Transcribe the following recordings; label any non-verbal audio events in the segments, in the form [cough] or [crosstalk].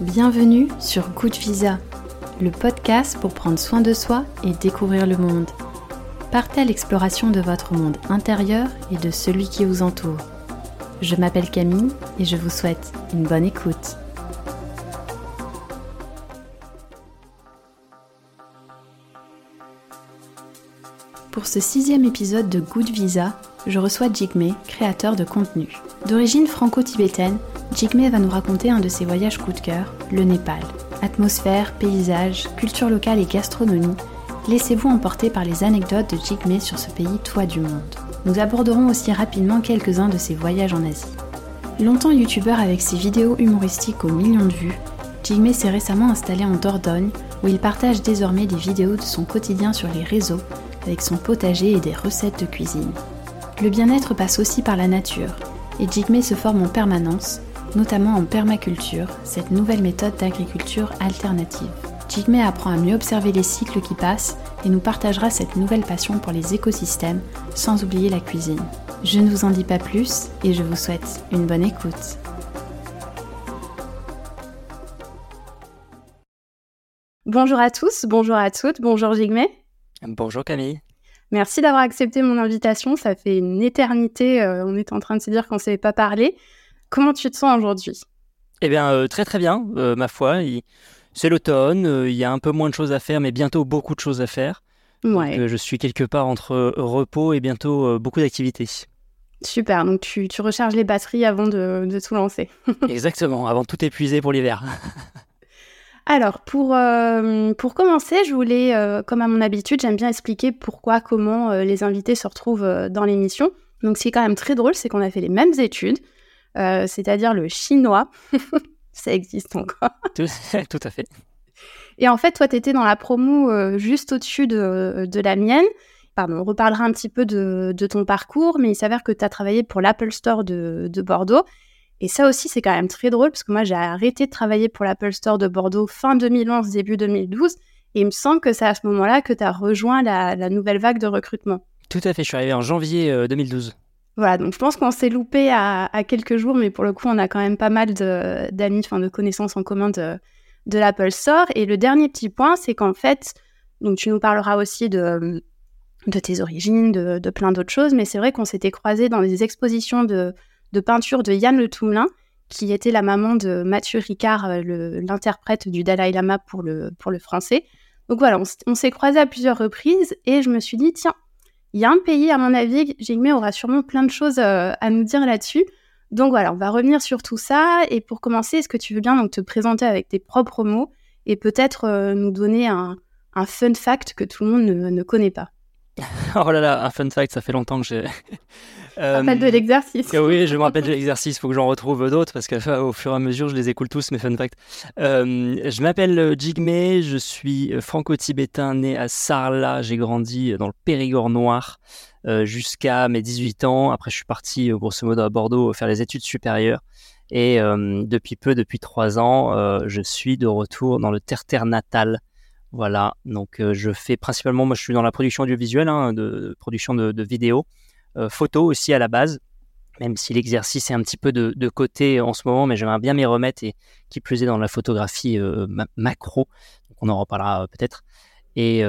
Bienvenue sur Good Visa, le podcast pour prendre soin de soi et découvrir le monde. Partez à l'exploration de votre monde intérieur et de celui qui vous entoure. Je m'appelle Camille et je vous souhaite une bonne écoute. Pour ce sixième épisode de Good Visa, je reçois Jigme, créateur de contenu. D'origine franco-tibétaine, Jigme va nous raconter un de ses voyages coup de cœur, le Népal. Atmosphère, paysage, culture locale et gastronomie, laissez-vous emporter par les anecdotes de Jigme sur ce pays toit du monde. Nous aborderons aussi rapidement quelques-uns de ses voyages en Asie. Longtemps youtubeur avec ses vidéos humoristiques aux millions de vues, Jigme s'est récemment installé en Dordogne où il partage désormais des vidéos de son quotidien sur les réseaux avec son potager et des recettes de cuisine. Le bien-être passe aussi par la nature, et Jigme se forme en permanence, notamment en permaculture, cette nouvelle méthode d'agriculture alternative. Jigme apprend à mieux observer les cycles qui passent et nous partagera cette nouvelle passion pour les écosystèmes, sans oublier la cuisine. Je ne vous en dis pas plus et je vous souhaite une bonne écoute. Bonjour à tous, bonjour à toutes, bonjour Jigme. Bonjour Camille. Merci d'avoir accepté mon invitation. Ça fait une éternité. Euh, on est en train de se dire qu'on ne savait pas parler. Comment tu te sens aujourd'hui? Eh bien, euh, très très bien, euh, ma foi. C'est l'automne, il y a un peu moins de choses à faire, mais bientôt beaucoup de choses à faire. Ouais. je suis quelque part entre repos et bientôt beaucoup d'activités. Super, donc tu, recharges les batteries avant de, de tout lancer. [laughs] Exactement, avant de tout épuiser pour l'hiver. [laughs] Alors, pour, euh, pour commencer, je voulais, euh, comme à mon habitude, j'aime bien expliquer pourquoi, comment euh, les invités se retrouvent dans l'émission. Donc, ce qui est quand même très drôle, c'est qu'on a fait les mêmes études, c'est-à-dire le chinois. [laughs] Ça existe encore. [laughs] tout, à fait. Et en fait, toi, tu étais dans la promo juste au-dessus de, de, la mienne. Pardon, on reparlera un petit peu de, de ton parcours, mais il s'avère que tu as travaillé pour l'Apple Store de, de Bordeaux. Et ça aussi, c'est quand même très drôle parce que moi, j'ai arrêté de travailler pour l'Apple Store de Bordeaux fin 2011, début 2012. Et il me semble que c'est à ce moment-là que tu as rejoint la, nouvelle vague de recrutement. Tout à fait, je suis arrivé en janvier 2012. Voilà, donc je pense qu'on s'est loupé à, quelques jours, mais pour le coup, on a quand même pas mal d'amis, enfin de connaissances en commun de, l'Apple Store. Et le dernier petit point, c'est qu'en fait, donc tu nous parleras aussi de, de tes origines, de, plein d'autres choses, mais c'est vrai qu'on s'était croisés dans des expositions de, de peinture de Yann Le Toumelin, qui était la maman de Mathieu Ricard, euh, l'interprète du Dalai Lama pour le, pour le français. Donc voilà, on, s'est croisés à plusieurs reprises et je me suis dit, tiens, il y a un pays, à mon avis, Jigme aura sûrement plein de choses euh, à nous dire là-dessus. Donc voilà, on va revenir sur tout ça. Et pour commencer, est-ce que tu veux bien donc te présenter avec tes propres mots et peut-être euh, nous donner un, fun fact que tout le monde ne connaît pas? [laughs] Oh là là, un fun fact, ça fait longtemps que j'ai. Euh, rappelle de l'exercice. oui, je me rappelle de l'exercice, il faut que j'en retrouve d'autres parce qu'au fur et à mesure, je les écoule tous, mes fun facts. Euh, je m'appelle euh, Jigme, je suis euh, franco-tibétain, né à Sarlat, j'ai grandi dans le Périgord noir jusqu'à mes 18 ans. Après, je suis parti grosso modo à Bordeaux faire les études supérieures. Et depuis peu, depuis trois ans, je suis de retour dans le terre-terre natal voilà, donc euh, je fais principalement, moi je suis dans la production audiovisuelle, hein, de, production de, vidéos, euh, photos aussi à la base, même si l'exercice est un petit peu de, côté en ce moment, mais j'aimerais bien m'y remettre et qui plus est dans la photographie euh, macro, donc on en reparlera peut-être. Et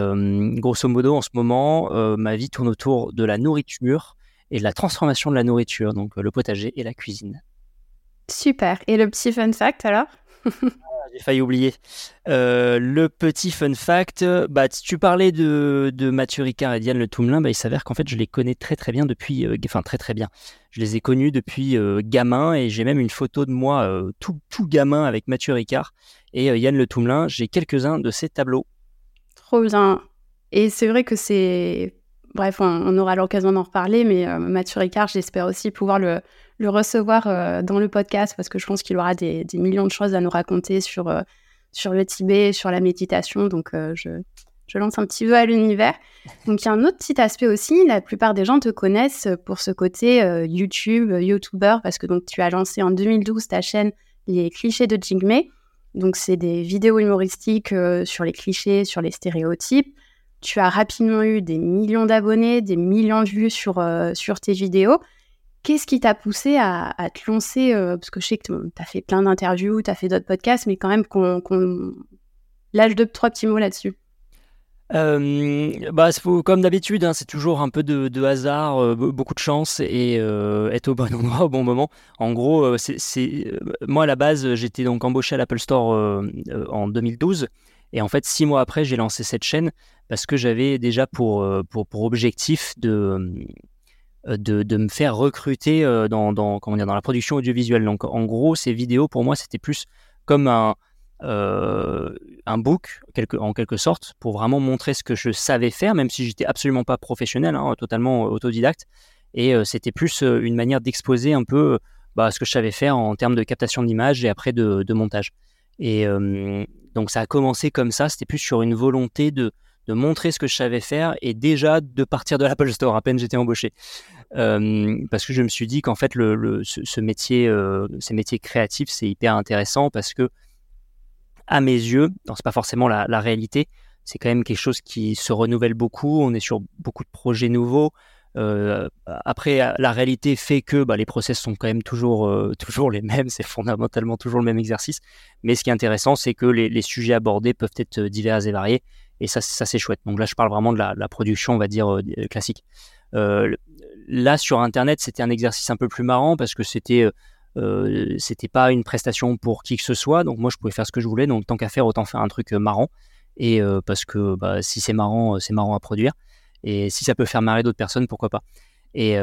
grosso modo, en ce moment, ma vie tourne autour de la nourriture et de la transformation de la nourriture, donc le potager et la cuisine. Super. Et le petit fun fact alors? [laughs] j'ai failli oublier. Euh, le petit fun fact, bah, tu parlais de, de Mathieu Ricard et Diane Le Toumelin, bah, il s'avère qu'en fait je les connais très très bien depuis, euh, enfin très très bien. Je les ai connus depuis euh, gamin et j'ai même une photo de moi tout, tout gamin avec Mathieu Ricard et Yann Le Toumelin. J'ai quelques-uns de ces tableaux. Trop bien. Et c'est vrai que c'est bref, on, aura l'occasion d'en reparler, mais Mathieu Ricard, j'espère aussi pouvoir le, le recevoir euh, dans le podcast parce que je pense qu'il aura des, millions de choses à nous raconter sur, euh, sur le Tibet, sur la méditation. Donc, euh, je, je, lance un petit peu à l'univers. Donc, il y a un autre petit aspect aussi. La plupart des gens te connaissent pour ce côté YouTube, YouTuber, parce que donc, tu as lancé en 2012 ta chaîne Les clichés de Jigme. Donc, c'est des vidéos humoristiques sur les clichés, sur les stéréotypes. Tu as rapidement eu des millions d'abonnés, des millions de vues sur, sur tes vidéos. Qu'est-ce qui t'a poussé à, te lancer Parce que je sais que tu as fait plein d'interviews, tu as fait d'autres podcasts, mais quand même qu'on lâche deux, trois petits mots là-dessus. Euh, bah, comme d'habitude, hein, c'est toujours un peu de, hasard, euh, beaucoup de chance et euh, être au bon [laughs] endroit au bon moment. En gros, moi à la base, j'étais donc embauché à l'Apple Store en 2012 et en fait six mois après, j'ai lancé cette chaîne parce que j'avais déjà pour objectif de, de, de, me faire recruter dans, dans, comment dire, dans la production audiovisuelle. Donc en gros, ces vidéos pour moi, c'était plus comme un euh, un book en quelque sorte pour vraiment montrer ce que je savais faire, même si j'étais absolument pas professionnel, hein, totalement autodidacte. Et euh, c'était plus euh, une manière d'exposer un peu bah, ce que je savais faire en termes de captation d'image et après de, montage. Et donc ça a commencé comme ça, c'était plus sur une volonté de, montrer ce que je savais faire et déjà de partir de l'Apple Store à peine j'étais embauché. parce que je me suis dit qu'en fait le, ce, métier, ces métiers créatifs, c'est hyper intéressant parce que à mes yeux, ce n'est pas forcément la, réalité, c'est quand même quelque chose qui se renouvelle beaucoup, on est sur beaucoup de projets nouveaux. Euh, après, la réalité fait que bah, les process sont quand même toujours, euh, [laughs] toujours les mêmes, c'est fondamentalement toujours le même exercice. Mais ce qui est intéressant, c'est que les, sujets abordés peuvent être divers et variés, et ça, c'est chouette. Donc là, je parle vraiment de la, production, on va dire, euh, classique. là, sur Internet, c'était un exercice un peu plus marrant parce que c'était euh, pas une prestation pour qui que ce soit, donc moi je pouvais faire ce que je voulais. Donc tant qu'à faire, autant faire un truc euh, marrant. Et euh, parce que bah, si c'est marrant, c'est marrant à produire. Et si ça peut faire marrer d'autres personnes, pourquoi pas. Et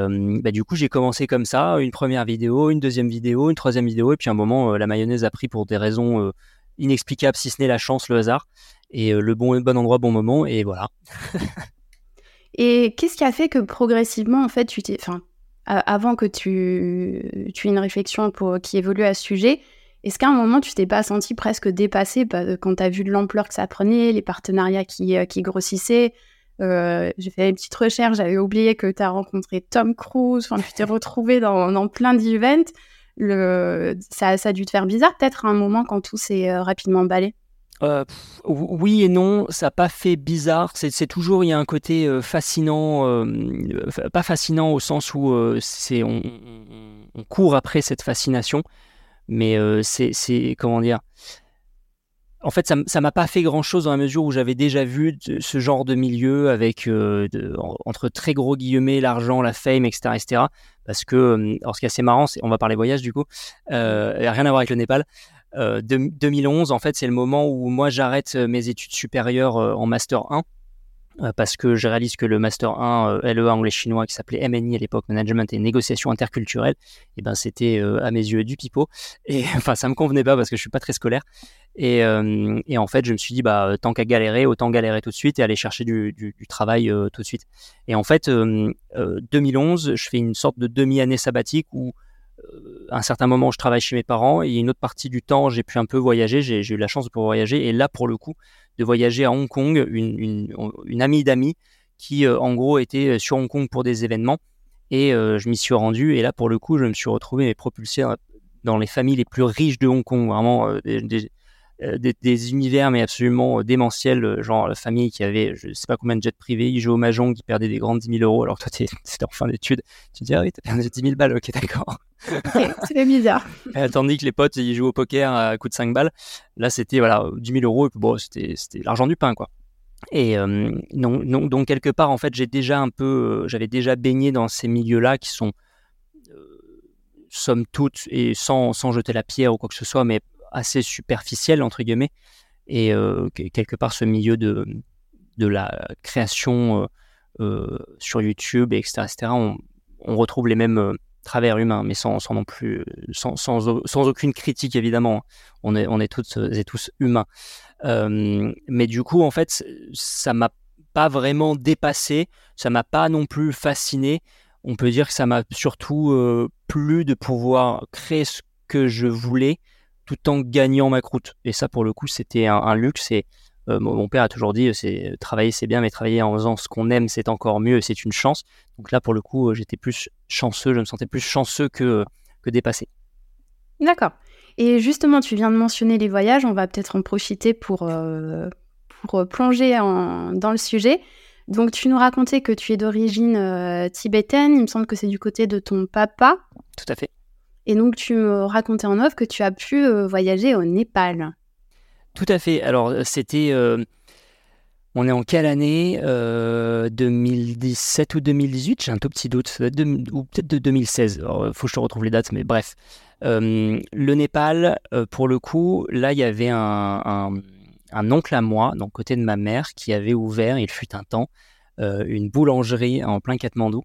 bah, du coup, j'ai commencé comme ça, une première vidéo, une deuxième vidéo, une troisième vidéo, et puis à un moment, la mayonnaise a pris pour des raisons inexplicables, si ce n'est la chance, le hasard, et le bon, bon endroit, bon moment, et voilà. [laughs] et qu'est-ce qui a fait que progressivement, en fait, tu t'es, enfin, avant que tu, tu aies une réflexion pour, qui évolue à ce sujet, est-ce qu'à un moment, tu t'es pas senti presque dépassé quand tu as vu de l'ampleur que ça prenait, les partenariats qui, euh, qui grossissaient euh, J'ai fait une petite recherche, j'avais oublié que tu as rencontré Tom Cruise, enfin, tu t'es [laughs] retrouvé dans, dans plein d'events. Ça, ça a dû te faire bizarre peut-être à un moment quand tout s'est euh, rapidement emballé euh, oui et non, ça n'a pas fait bizarre. C'est toujours, il y a un côté euh, fascinant, euh, pas fascinant au sens où c'est on, court après cette fascination, mais c'est comment dire. En fait, ça m'a pas fait grand-chose dans la mesure où j'avais déjà vu ce genre de milieu avec, entre très gros guillemets, l'argent, la fame, etc., etc. Parce que, alors ce qui est assez marrant, on va parler voyage du coup, rien à voir avec le Népal. 2011, euh, en fait, c'est le moment où moi j'arrête euh, mes études supérieures euh, en master 1 parce que je réalise que le master 1 LEA anglais chinois qui s'appelait MNI à l'époque management et négociation interculturelle et eh ben c'était à mes yeux du pipeau. Et [laughs] enfin ça me convenait pas parce que je suis pas très scolaire. Et, en fait je me suis dit bah tant qu'à galérer autant galérer tout de suite et aller chercher du, travail tout de suite. Et en fait 2011 je fais une sorte de demi année sabbatique où à un certain moment, je travaille chez mes parents et une autre partie du temps, j'ai pu un peu voyager. J'ai eu la chance de pouvoir voyager. Et là, pour le coup, de voyager à Hong Kong, une, amie d'amis qui, euh, en gros, était sur Hong Kong pour des événements. Et euh, je m'y suis rendu. Et là, pour le coup, je me suis retrouvé propulsé dans les familles les plus riches de Hong Kong. Vraiment, des, euh, des, univers mais absolument euh, démentiels, euh, genre la famille qui avait je sais pas combien de jets privés, ils jouaient au mahjong, qui perdaient des grandes 10 000 euros, alors toi c'était [laughs] en fin d'études, tu te dis ah oui t'as perdu 10 000 balles, ok d'accord. c'est bizarre. [laughs] tandis que les potes ils jouent au poker à coup de 5 balles, là c'était voilà 10 000 euros et puis bon c'était l'argent du pain quoi. Et donc, donc, quelque part en fait j'ai déjà un peu, j'avais déjà baigné dans ces milieux-là qui sont somme toute et sans, sans jeter la pierre ou quoi que ce soit, mais assez superficiel, entre guillemets. Et euh, quelque part, ce milieu de, de la création euh, euh, sur YouTube, etc., etc., on, retrouve les mêmes travers humains, mais sans, sans non plus, sans, sans, aucune critique évidemment. Hein. On est, on est toutes et tous humains. mais du coup, en fait, ça m'a pas vraiment dépassé, ça m'a pas non plus fasciné. On peut dire que ça m'a surtout plu de pouvoir créer ce que je voulais tout en gagnant ma croûte. Et ça, pour le coup, c'était un, luxe. Et euh, mon père a toujours dit, c'est travailler c'est bien, mais travailler en faisant ce qu'on aime, c'est encore mieux. C'est une chance. Donc là, pour le coup, j'étais plus chanceux. Je me sentais plus chanceux que, que dépassé. D'accord. Et justement, tu viens de mentionner les voyages. On va peut-être en profiter pour, euh, pour plonger dans le sujet. Donc, tu nous racontais que tu es d'origine tibétaine. Il me semble que c'est du côté de ton papa. Tout à fait. Et donc, tu me racontais en off que tu as pu voyager au Népal. Tout à fait. Alors, c'était on est en quelle année 2017 euh, ou 2018 J'ai un tout petit doute, ou peut-être de 2016. Il faut que je te retrouve les dates, mais bref. Euh, le Népal, euh, pour le coup, là, il y avait un, oncle à moi, donc côté de ma mère, qui avait ouvert, il fut un temps, une boulangerie en plein Katmandou.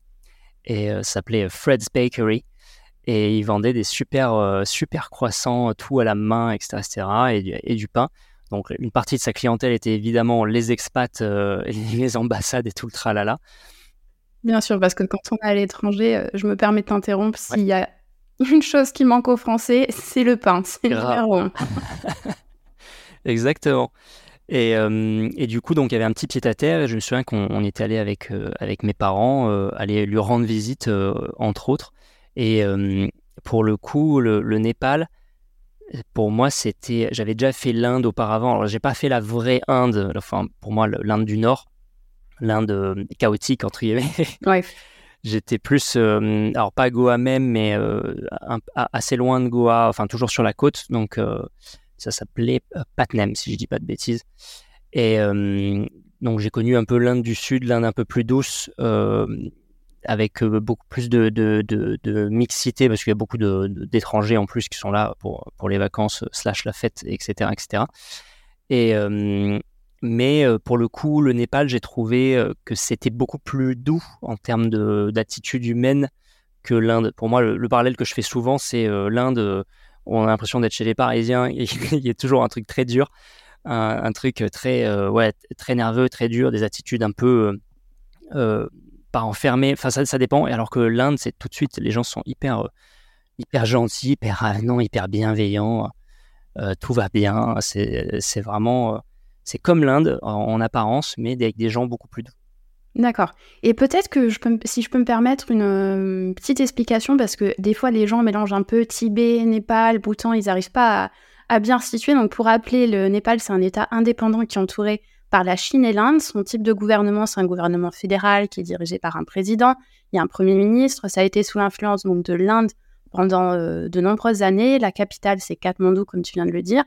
Et ça s'appelait Fred's Bakery. Et il vendait des super, super croissants, tout à la main, etc. etc. et du pain. Donc une partie de sa clientèle était évidemment les expats, euh, [laughs] les ambassades et tout le tralala. Bien sûr, parce que quand on est à l'étranger, euh, je me permets de t'interrompre, s'il y a une chose qui manque aux Français, c'est le pain, c'est le numéro [laughs] Exactement. Et, euh, et, du coup, donc il y avait un petit pied à terre. Et je me souviens qu'on était allé avec avec mes parents, aller lui rendre visite entre autres. Et pour le coup, le Népal, pour moi, c'était, j'avais déjà fait l'Inde auparavant. Alors, j'ai pas fait la vraie Inde, enfin, pour moi, l'Inde du Nord, l'Inde euh, chaotique entre guillemets. [laughs] Ouais. J'étais plus, euh, alors pas Goa même, mais euh, assez loin de Goa, enfin toujours sur la côte. Donc, ça s'appelait Patnam, si je dis pas de bêtises. Et donc, j'ai connu un peu l'Inde du Sud, l'Inde un peu plus douce avec euh, beaucoup plus de, mixité parce qu'il y a beaucoup d'étrangers en plus qui sont là pour, pour les vacances slash la fête, etc. etc. Et, euh, mais euh, pour le coup, le Népal, j'ai trouvé que c'était beaucoup plus doux en termes d'attitude humaine que l'Inde. Pour moi, le, parallèle que je fais souvent, c'est l'Inde, on a l'impression d'être chez les Parisiens, [laughs] il y a toujours un truc très dur, un, truc très, ouais, très nerveux, très dur, des attitudes un peu pas enfermé. Enfin, ça, ça dépend. Alors que l'Inde, c'est tout de suite, les gens sont hyper, euh, hyper gentils, hyper avenants, hyper bienveillants. Euh, tout va bien. C'est vraiment, euh, c'est comme l'Inde en, apparence, mais avec des gens beaucoup plus doux. D'accord. Et peut-être que je peux, si je peux me permettre une petite explication, parce que des fois les gens mélangent un peu Tibet, Népal, Bhoutan, ils n'arrivent pas à, à, bien situer. Donc pour rappeler, le Népal, c'est un État indépendant qui est entouré par la Chine et l'Inde. Son type de gouvernement, c'est un gouvernement fédéral qui est dirigé par un président. Il y a un premier ministre. Ça a été sous l'influence donc de l'Inde pendant euh, de nombreuses années. La capitale, c'est Katmandou, comme tu viens de le dire.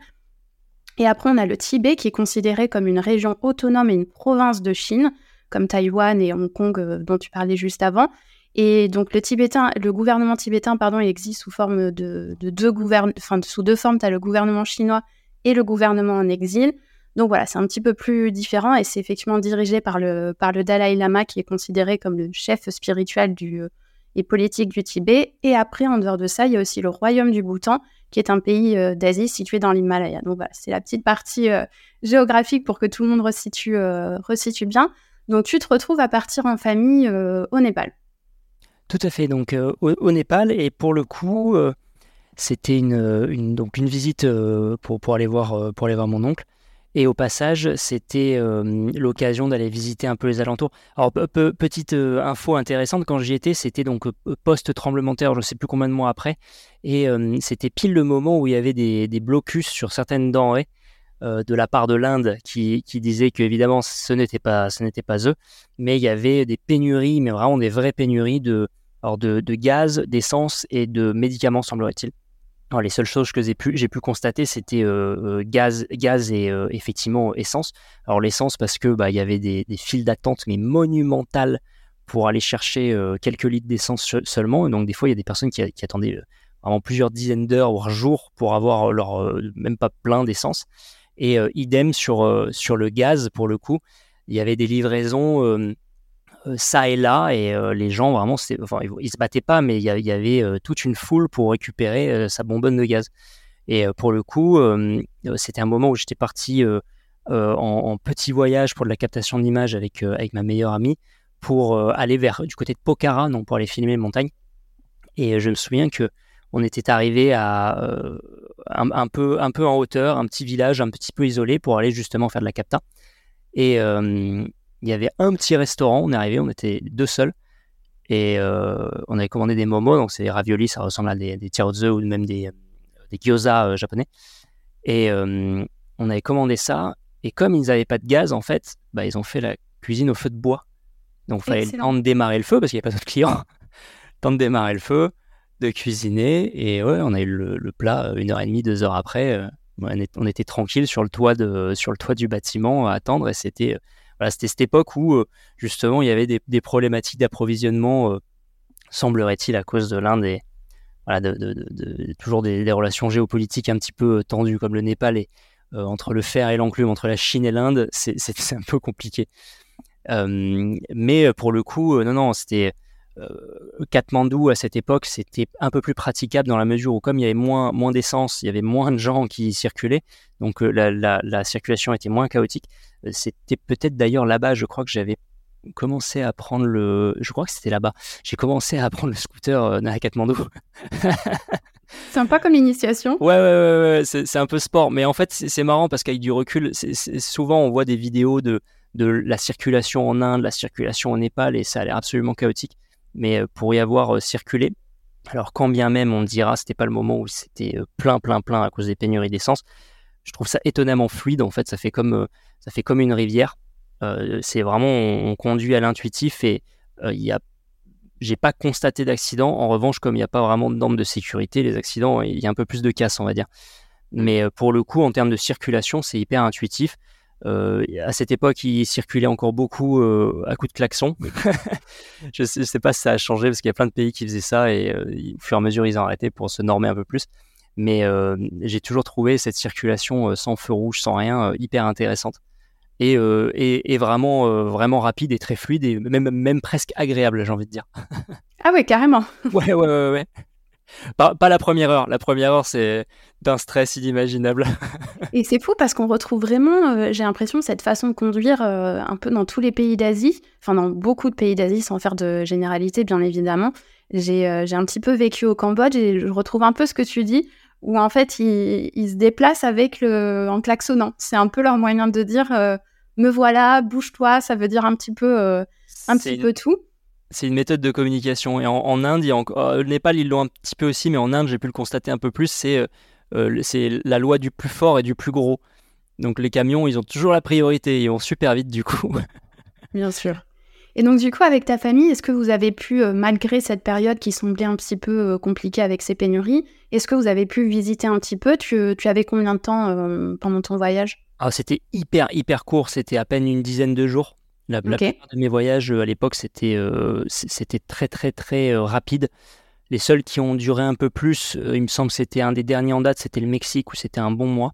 Et après, on a le Tibet, qui est considéré comme une région autonome et une province de Chine, comme Taïwan et Hong Kong, euh, dont tu parlais juste avant. Et donc, le, tibétain, le gouvernement tibétain pardon, il existe sous forme de, deux gouvernements, enfin, sous deux formes. Tu as le gouvernement chinois et le gouvernement en exil. Donc voilà, c'est un petit peu plus différent et c'est effectivement dirigé par le, par le Dalai Lama qui est considéré comme le chef spirituel du, euh, et politique du Tibet. Et après, en dehors de ça, il y a aussi le royaume du Bhoutan qui est un pays euh, d'Asie situé dans l'Himalaya. Donc voilà, c'est la petite partie euh, géographique pour que tout le monde resitue, resitue bien. Donc tu te retrouves à partir en famille au Népal. Tout à fait, donc au, Népal et pour le coup, c'était une, une, une visite pour, pour, aller voir, pour aller voir mon oncle. Et au passage, c'était euh, l'occasion d'aller visiter un peu les alentours. Alors, petite euh, info intéressante, quand j'y étais, c'était donc euh, post-tremblement terre, je ne sais plus combien de mois après. Et c'était pile le moment où il y avait des, blocus sur certaines denrées de la part de l'Inde qui, qui disaient que, évidemment, ce n'était pas, pas eux, mais il y avait des pénuries, mais vraiment des vraies pénuries de, de, de gaz, d'essence et de médicaments, semblerait-il les seules choses que j'ai pu, constater, c'était euh, euh, gaz, et euh, effectivement essence. Alors l'essence parce que bah, y avait des, files d'attente mais monumentales pour aller chercher quelques litres d'essence seulement. Donc des fois il y a des personnes qui, attendaient vraiment plusieurs dizaines d'heures voire jours pour avoir leur même pas plein d'essence. Et idem sur sur le gaz pour le coup, il y avait des livraisons ça et là, et euh, les gens vraiment, enfin, ils, se battaient pas, mais il y, avait euh, toute une foule pour récupérer sa bonbonne de gaz. Et pour le coup, c'était un moment où j'étais parti en, petit voyage pour de la captation d'images avec, avec ma meilleure amie pour aller vers du côté de Pokhara, donc pour aller filmer les montagnes. Et je me souviens que on était arrivé à un, peu, un peu en hauteur, un petit village un petit peu isolé pour aller justement faire de la capta. Et, il y avait un petit restaurant, on est arrivé, on était deux seuls. Et euh, on avait commandé des momos, donc c'est des raviolis, ça ressemble à des, des ou même des, des gyoza euh, japonais. Et euh, on avait commandé ça. Et comme ils n'avaient pas de gaz, en fait, bah, ils ont fait la cuisine au feu de bois. Donc, il fallait le temps de démarrer le feu parce qu'il n'y avait pas d'autres clients. [laughs] temps de démarrer le feu, de cuisiner. Et ouais, on a eu le, plat une heure et demie, deux heures après. on, était tranquille sur le toit de, sur le toit du bâtiment à attendre. Et c'était c'était cette époque où justement il y avait des, problématiques d'approvisionnement, semblerait-il, à cause de l'Inde et toujours des, des, relations géopolitiques un petit peu tendues comme le Népal et entre le fer et l'enclume, entre la Chine et l'Inde, c'est [laughs] un peu compliqué. mais pour le coup, non, non, c'était euh, Katmandou à cette époque, c'était un peu plus praticable dans la mesure où comme il y avait moins, moins d'essence, il y avait moins de gens qui circulaient, donc euh, la, circulation était moins chaotique. Euh, c'était peut-être d'ailleurs là-bas, je crois que j'avais commencé à prendre le... Je crois que c'était là-bas. J'ai commencé à prendre le scooter à Katmandou. [laughs] Sympa comme initiation. Ouais, ouais, ouais, c'est un peu sport. Mais en fait, c'est marrant parce qu'avec du recul, souvent on voit des vidéos de, de la circulation en Inde, la circulation au Népal, et ça a l'air absolument chaotique mais euh, pour y avoir euh, circulé, alors quand bien même on dira c'était pas le moment où c'était euh, plein plein plein à cause des pénuries d'essence, je trouve ça étonnamment fluide en fait, ça fait comme ça fait comme une rivière. c'est vraiment on, conduit à l'intuitif et il y a j'ai pas constaté d'accident. En revanche, comme il n'y a pas vraiment de normes de sécurité, les accidents, il y a un peu plus de casse, on va dire. Mais pour le coup, en termes de circulation, c'est hyper intuitif. Euh, à cette époque, il circulait encore beaucoup euh, à coups de klaxon. [laughs] je ne sais, pas si ça a changé parce qu'il y a plein de pays qui faisaient ça et euh, au fur et à mesure, ils ont arrêté pour se normer un peu plus. Mais j'ai toujours trouvé cette circulation sans feu rouge, sans rien, hyper intéressante et, et, vraiment, vraiment rapide et très fluide et même, même presque agréable, j'ai envie de dire. [laughs] ah ouais, carrément. ouais, ouais, ouais, ouais. Pas, pas, la première heure. La première heure, c'est d'un stress inimaginable. [laughs] et c'est fou parce qu'on retrouve vraiment, euh, j'ai l'impression, cette façon de conduire euh, un peu dans tous les pays d'Asie, enfin dans beaucoup de pays d'Asie, sans faire de généralité, bien évidemment. J'ai euh, un petit peu vécu au Cambodge et je retrouve un peu ce que tu dis, où en fait, ils, ils se déplacent avec le, en klaxonnant. C'est un peu leur moyen de dire me voilà, bouge-toi, ça veut dire un petit peu, un petit peu tout c'est une méthode de communication. Et en, Inde, il y a encore, Népal, ils l'ont un petit peu aussi, mais en Inde, j'ai pu le constater un peu plus, c'est euh, euh, c'est la loi du plus fort et du plus gros. Donc les camions, ils ont toujours la priorité, ils vont super vite du coup. [laughs] Bien sûr. Et donc du coup, avec ta famille, est-ce que vous avez pu, euh, malgré cette période qui semblait un petit peu compliquée avec ces pénuries, est-ce que vous avez pu visiter un petit peu? Tu, tu, avais combien de temps pendant ton voyage? Ah, C'était hyper, hyper court, c'était à peine une dizaine de jours. La, plupart de mes voyages à l'époque, c'était c'était très, très, très rapide. Les seuls qui ont duré un peu plus, il me semble que c'était un des derniers en date, c'était le Mexique où c'était un bon mois.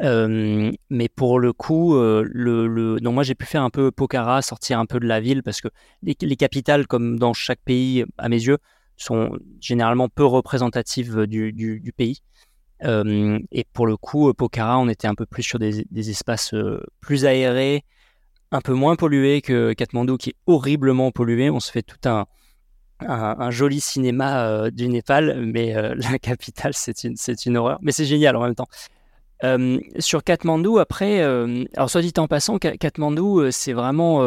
mais pour le coup, le, le... Donc moi j'ai pu faire un peu Pokhara, sortir un peu de la ville parce que les, capitales, comme dans chaque pays, à mes yeux, sont généralement peu représentatives du, du, pays. et pour le coup, Pokhara, on était un peu plus sur des, des espaces plus aérés, un peu moins pollué que Katmandou, qui est horriblement pollué. On se fait tout un, un, joli cinéma euh, du Népal, mais euh, [laughs] la capitale, c'est une, c'est une horreur. Mais c'est génial en même temps. Euh, sur Katmandou, après, alors soit dit en passant, Katmandou, c'est vraiment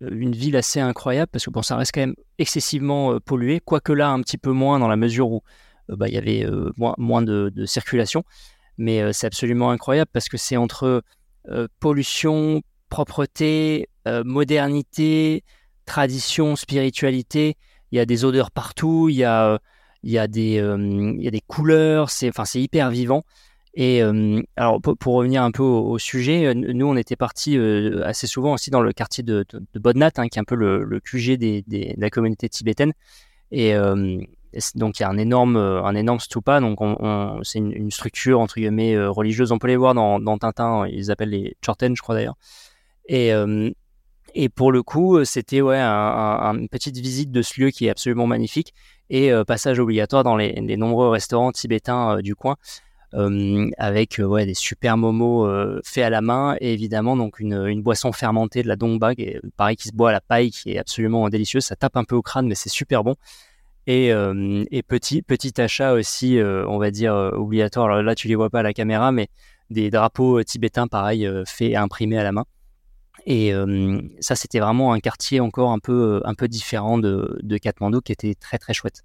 une ville assez incroyable parce que bon, ça reste quand même excessivement pollué, quoique là, un petit peu moins dans la mesure où bah, il y avait moins, moins de, de, circulation. Mais c'est absolument incroyable parce que c'est entre pollution, propreté, euh, modernité, tradition, spiritualité. Il y a des odeurs partout, il y a, il y a, des, euh, il y a des couleurs, c'est hyper vivant. Et euh, alors, pour, revenir un peu au, sujet, nous, on était partis assez souvent aussi dans le quartier de, de, Bodnat, hein, qui est un peu le, QG des, des, de la communauté tibétaine. Et donc, il y a un énorme, un énorme stupa. Donc, on, c'est une, structure, entre guillemets, religieuse. On peut les voir dans, dans Tintin, ils appellent les Chorten, je crois d'ailleurs. Et, et pour le coup, c'était ouais, une petite visite de ce lieu qui est absolument magnifique et passage obligatoire dans les, nombreux restaurants tibétains du coin. avec ouais, des super momos faits à la main et évidemment donc une, boisson fermentée de la dongba qui pareil qui se boit à la paille qui est absolument délicieuse ça tape un peu au crâne mais c'est super bon. Et, et, petit petit achat aussi on va dire obligatoire. Alors là tu les vois pas à la caméra mais des drapeaux tibétains pareil faits et imprimés à la main et ça, c'était vraiment un quartier encore un peu, un peu différent de, de Katmandou qui était très très chouette.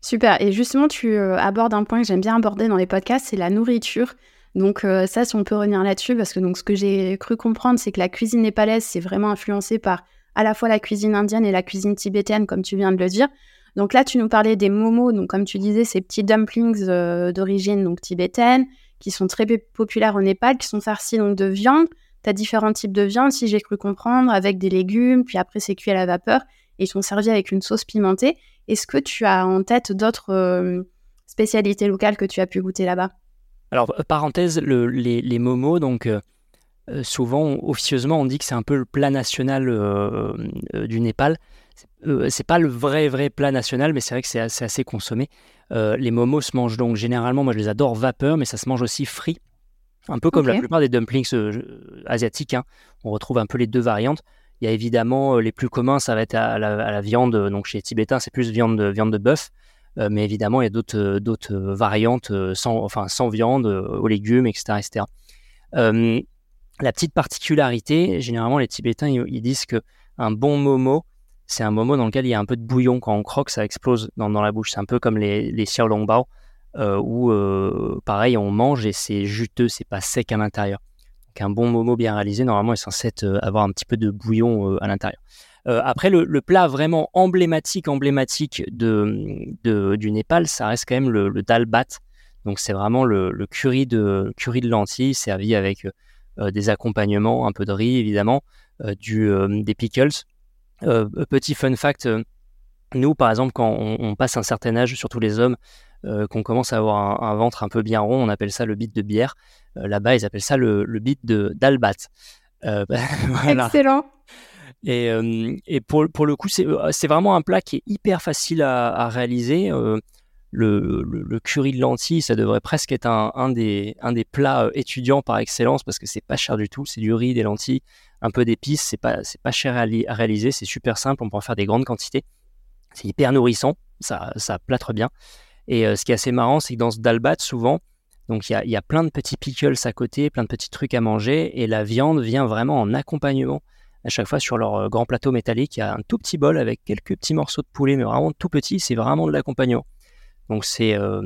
Super. Et justement, tu abordes un point que j'aime bien aborder dans les podcasts, c'est la nourriture. Donc ça, si on peut revenir là-dessus, parce que donc ce que j'ai cru comprendre, c'est que la cuisine népalaise, c'est vraiment influencé par à la fois la cuisine indienne et la cuisine tibétaine, comme tu viens de le dire. Donc là, tu nous parlais des momos, donc comme tu disais, ces petits dumplings d'origine donc tibétaine, qui sont très populaires au Népal, qui sont farcis donc de viande. Différents types de viande, si j'ai cru comprendre, avec des légumes, puis après c'est cuit à la vapeur, et ils sont servis avec une sauce pimentée. Est-ce que tu as en tête d'autres euh, spécialités locales que tu as pu goûter là-bas? Alors, euh, parenthèse, les, momos, donc euh, souvent, officieusement, on dit que c'est un peu le plat national du Népal. c'est pas le vrai, vrai plat national, mais c'est vrai que c'est assez, consommé. les momos se mangent donc généralement, moi je les adore vapeur, mais ça se mange aussi frit. Un peu comme la plupart des dumplings asiatiques. Hein. On retrouve un peu les deux variantes. Il y a évidemment les plus communs, ça va être à la, viande. Donc chez les Tibétains, c'est plus viande de, viande de bœuf. mais évidemment, il y a d'autres, d'autres variantes sans, enfin, sans viande, aux légumes, etc. etc. la petite particularité, généralement, les Tibétains, ils, disent que un bon momo, c'est un momo dans lequel il y a un peu de bouillon. Quand on croque, ça explose dans, la bouche. C'est un peu comme les, les xiaolongbao, euh, où, pareil, on mange et c'est juteux, c'est pas sec à l'intérieur un bon momo bien réalisé, normalement, est censé euh, avoir un petit peu de bouillon euh, à l'intérieur. Euh, après, le, plat vraiment emblématique, emblématique de, du Népal, ça reste quand même le, dal bat. Donc, c'est vraiment le, curry, de, curry de lentilles servi avec des accompagnements, un peu de riz évidemment, du, des pickles. petit fun fact, nous, par exemple, quand on, passe un certain âge, surtout les hommes, qu'on commence à avoir un, ventre un peu bien rond, on appelle ça le bit de bière. Euh, là-bas, ils appellent ça le, le beat d'Albat. Euh, [laughs] Excellent. Et, euh, et pour, pour, le coup, c'est vraiment un plat qui est hyper facile à, réaliser. Le, le, curry de lentilles, ça devrait presque être un, un, des, un des plats étudiants par excellence parce que c'est pas cher du tout. C'est du riz, des lentilles, un peu d'épices. C'est pas, pas cher à, réaliser. C'est super simple. On peut en faire des grandes quantités. C'est hyper nourrissant. Ça, ça plâtre bien. Et ce qui est assez marrant, c'est que dans ce dalbat, souvent, donc il y a, plein de petits pickles à côté, plein de petits trucs à manger, et la viande vient vraiment en accompagnement. À chaque fois sur leur euh, grand plateau métallique, il y a un tout petit bol avec quelques petits morceaux de poulet, mais vraiment tout petit, c'est vraiment de l'accompagnement. Donc c'est euh,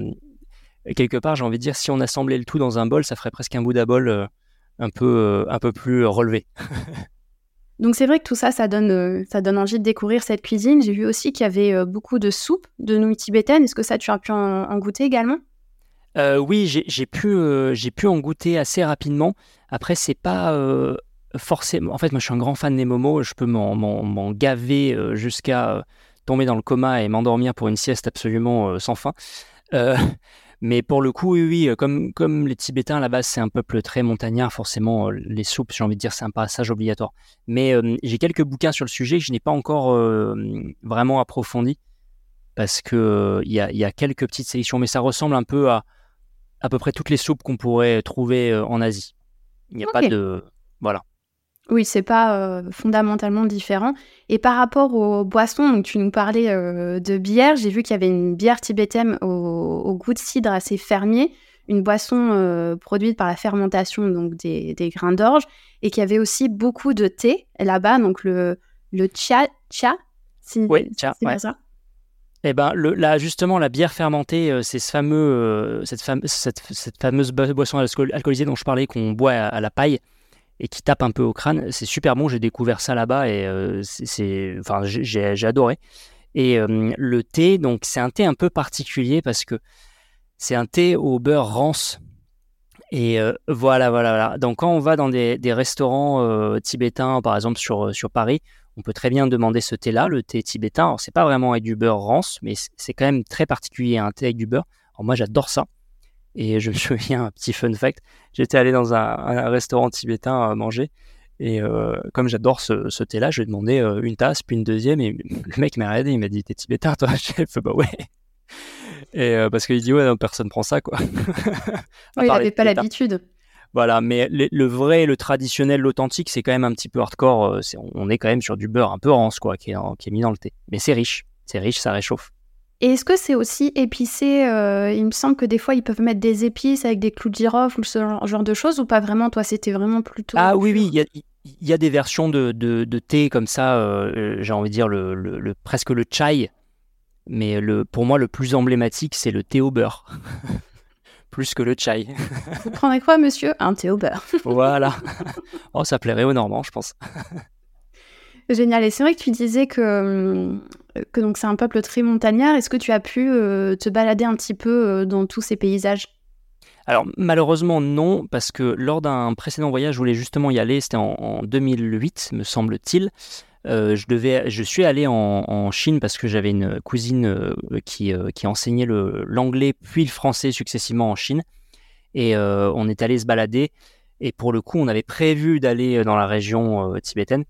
quelque part, j'ai envie de dire, si on assemblait le tout dans un bol, ça ferait presque un bout bol euh, un peu un peu plus relevé. [laughs] Donc c'est vrai que tout ça, ça donne, ça donne envie de découvrir cette cuisine. J'ai vu aussi qu'il y avait beaucoup de soupes de nouilles tibétaines. Est-ce que ça, tu as pu en goûter également? Euh, oui, j'ai pu, euh, j'ai pu en goûter assez rapidement. Après, c'est pas euh, forcément. En fait, moi, je suis un grand fan des momos. Je peux m'en gaver jusqu'à tomber dans le coma et m'endormir pour une sieste absolument sans fin. Mais pour le coup, oui, oui, comme, comme les Tibétains à la base, c'est un peuple très montagnard, forcément, les soupes, j'ai envie de dire, c'est un passage obligatoire. Mais j'ai quelques bouquins sur le sujet que je n'ai pas encore vraiment approfondi parce qu'il il y, y, a quelques petites sélections, mais ça ressemble un peu à à peu près toutes les soupes qu'on pourrait trouver euh, en Asie. Il n'y a pas de. Voilà. Oui, c'est pas euh, fondamentalement différent. Et par rapport aux boissons, donc tu nous parlais euh, de bière. J'ai vu qu'il y avait une bière tibétaine au, goût de cidre assez fermier, une boisson produite par la fermentation donc des, grains d'orge, et qu'il y avait aussi beaucoup de thé là-bas, donc le, le cha, cha, oui, cha, c'est ça eh ben, le, là, justement, la bière fermentée, euh, c'est ce fameux, euh, cette, cette, fameuse boisson alcoolisée dont je parlais, qu'on boit à, la paille et qui tape un peu au crâne. C'est super bon, j'ai découvert ça là-bas et euh, j'ai adoré. Et le thé, donc, c'est un thé un peu particulier parce que c'est un thé au beurre rance. Et voilà, voilà, voilà. Donc, quand on va dans des, restaurants tibétains, par exemple sur, sur Paris, on peut très bien demander ce thé-là, le thé tibétain. Alors, c'est pas vraiment avec du beurre rance, mais c'est quand même très particulier, un thé avec du beurre. Alors, moi, j'adore ça. Et je [laughs] me souviens, un petit fun fact, j'étais allé dans un, restaurant tibétain à manger. Et euh, comme j'adore ce, thé-là, je lui ai demandé euh, une tasse, puis une deuxième. Et [laughs] le mec m'a regardé, il m'a dit T'es tibétain, toi? [laughs] J'ai fait Bah ouais. Et euh, parce qu'il dit Ouais, non, personne prend ça, quoi. oui, il n'avait pas l'habitude. Voilà, mais le, vrai, le traditionnel, l'authentique, c'est quand même un petit peu hardcore. Euh, on est quand même sur du beurre un peu rance, quoi, qui est, mis dans le thé. Mais c'est riche, c'est riche, ça réchauffe. Et est-ce que c'est aussi épicé euh, Il me semble que des fois, ils peuvent mettre des épices avec des clous de girofle ou ce genre de choses, ou pas vraiment Toi, c'était vraiment plutôt. Ah oui, oui, il y a, des versions de, thé comme ça, euh, j'ai envie de dire le, presque le chai. Mais le, pour moi, le plus emblématique, c'est le thé au beurre. [laughs] plus que le chai. Vous prendrez quoi, monsieur? Un thé au beurre. voilà. Oh, ça plairait aux Normands, je pense. Génial. Et c'est vrai que tu disais que, donc c'est un peuple très montagnard. Est-ce que tu as pu te balader un petit peu dans tous ces paysages? Alors malheureusement non, parce que lors d'un précédent voyage, je voulais justement y aller, c'était en, 2008 me semble-t-il. Euh, je, devais, je suis allé en, Chine parce que j'avais une cousine euh, euh, qui, enseignait l'anglais puis le français successivement en Chine. Et on est allé se balader. Et pour le coup, on avait prévu d'aller dans la région tibétaine.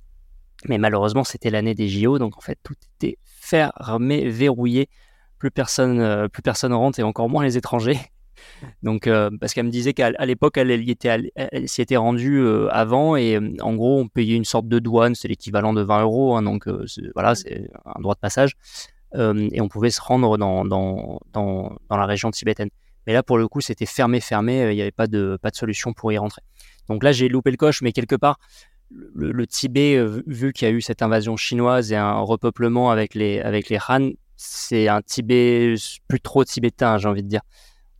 Mais malheureusement, c'était l'année des JO. Donc en fait, tout était fermé, verrouillé. Plus personne, plus personne rentre et encore moins les étrangers. [laughs] Donc, euh, parce qu'elle me disait qu'à l'époque, elle, s'y était rendue euh, avant et euh, en gros, on payait une sorte de douane, c'est l'équivalent de 20 euros, hein, donc voilà, c'est un droit de passage, et on pouvait se rendre dans, la région tibétaine. Mais là, pour le coup, c'était fermé, fermé, il n'y avait pas de, pas de solution pour y rentrer. Donc là, j'ai loupé le coche, mais quelque part, le, Tibet, vu qu'il y a eu cette invasion chinoise et un repeuplement avec les, avec les Han, c'est un Tibet plus trop tibétain, j'ai envie de dire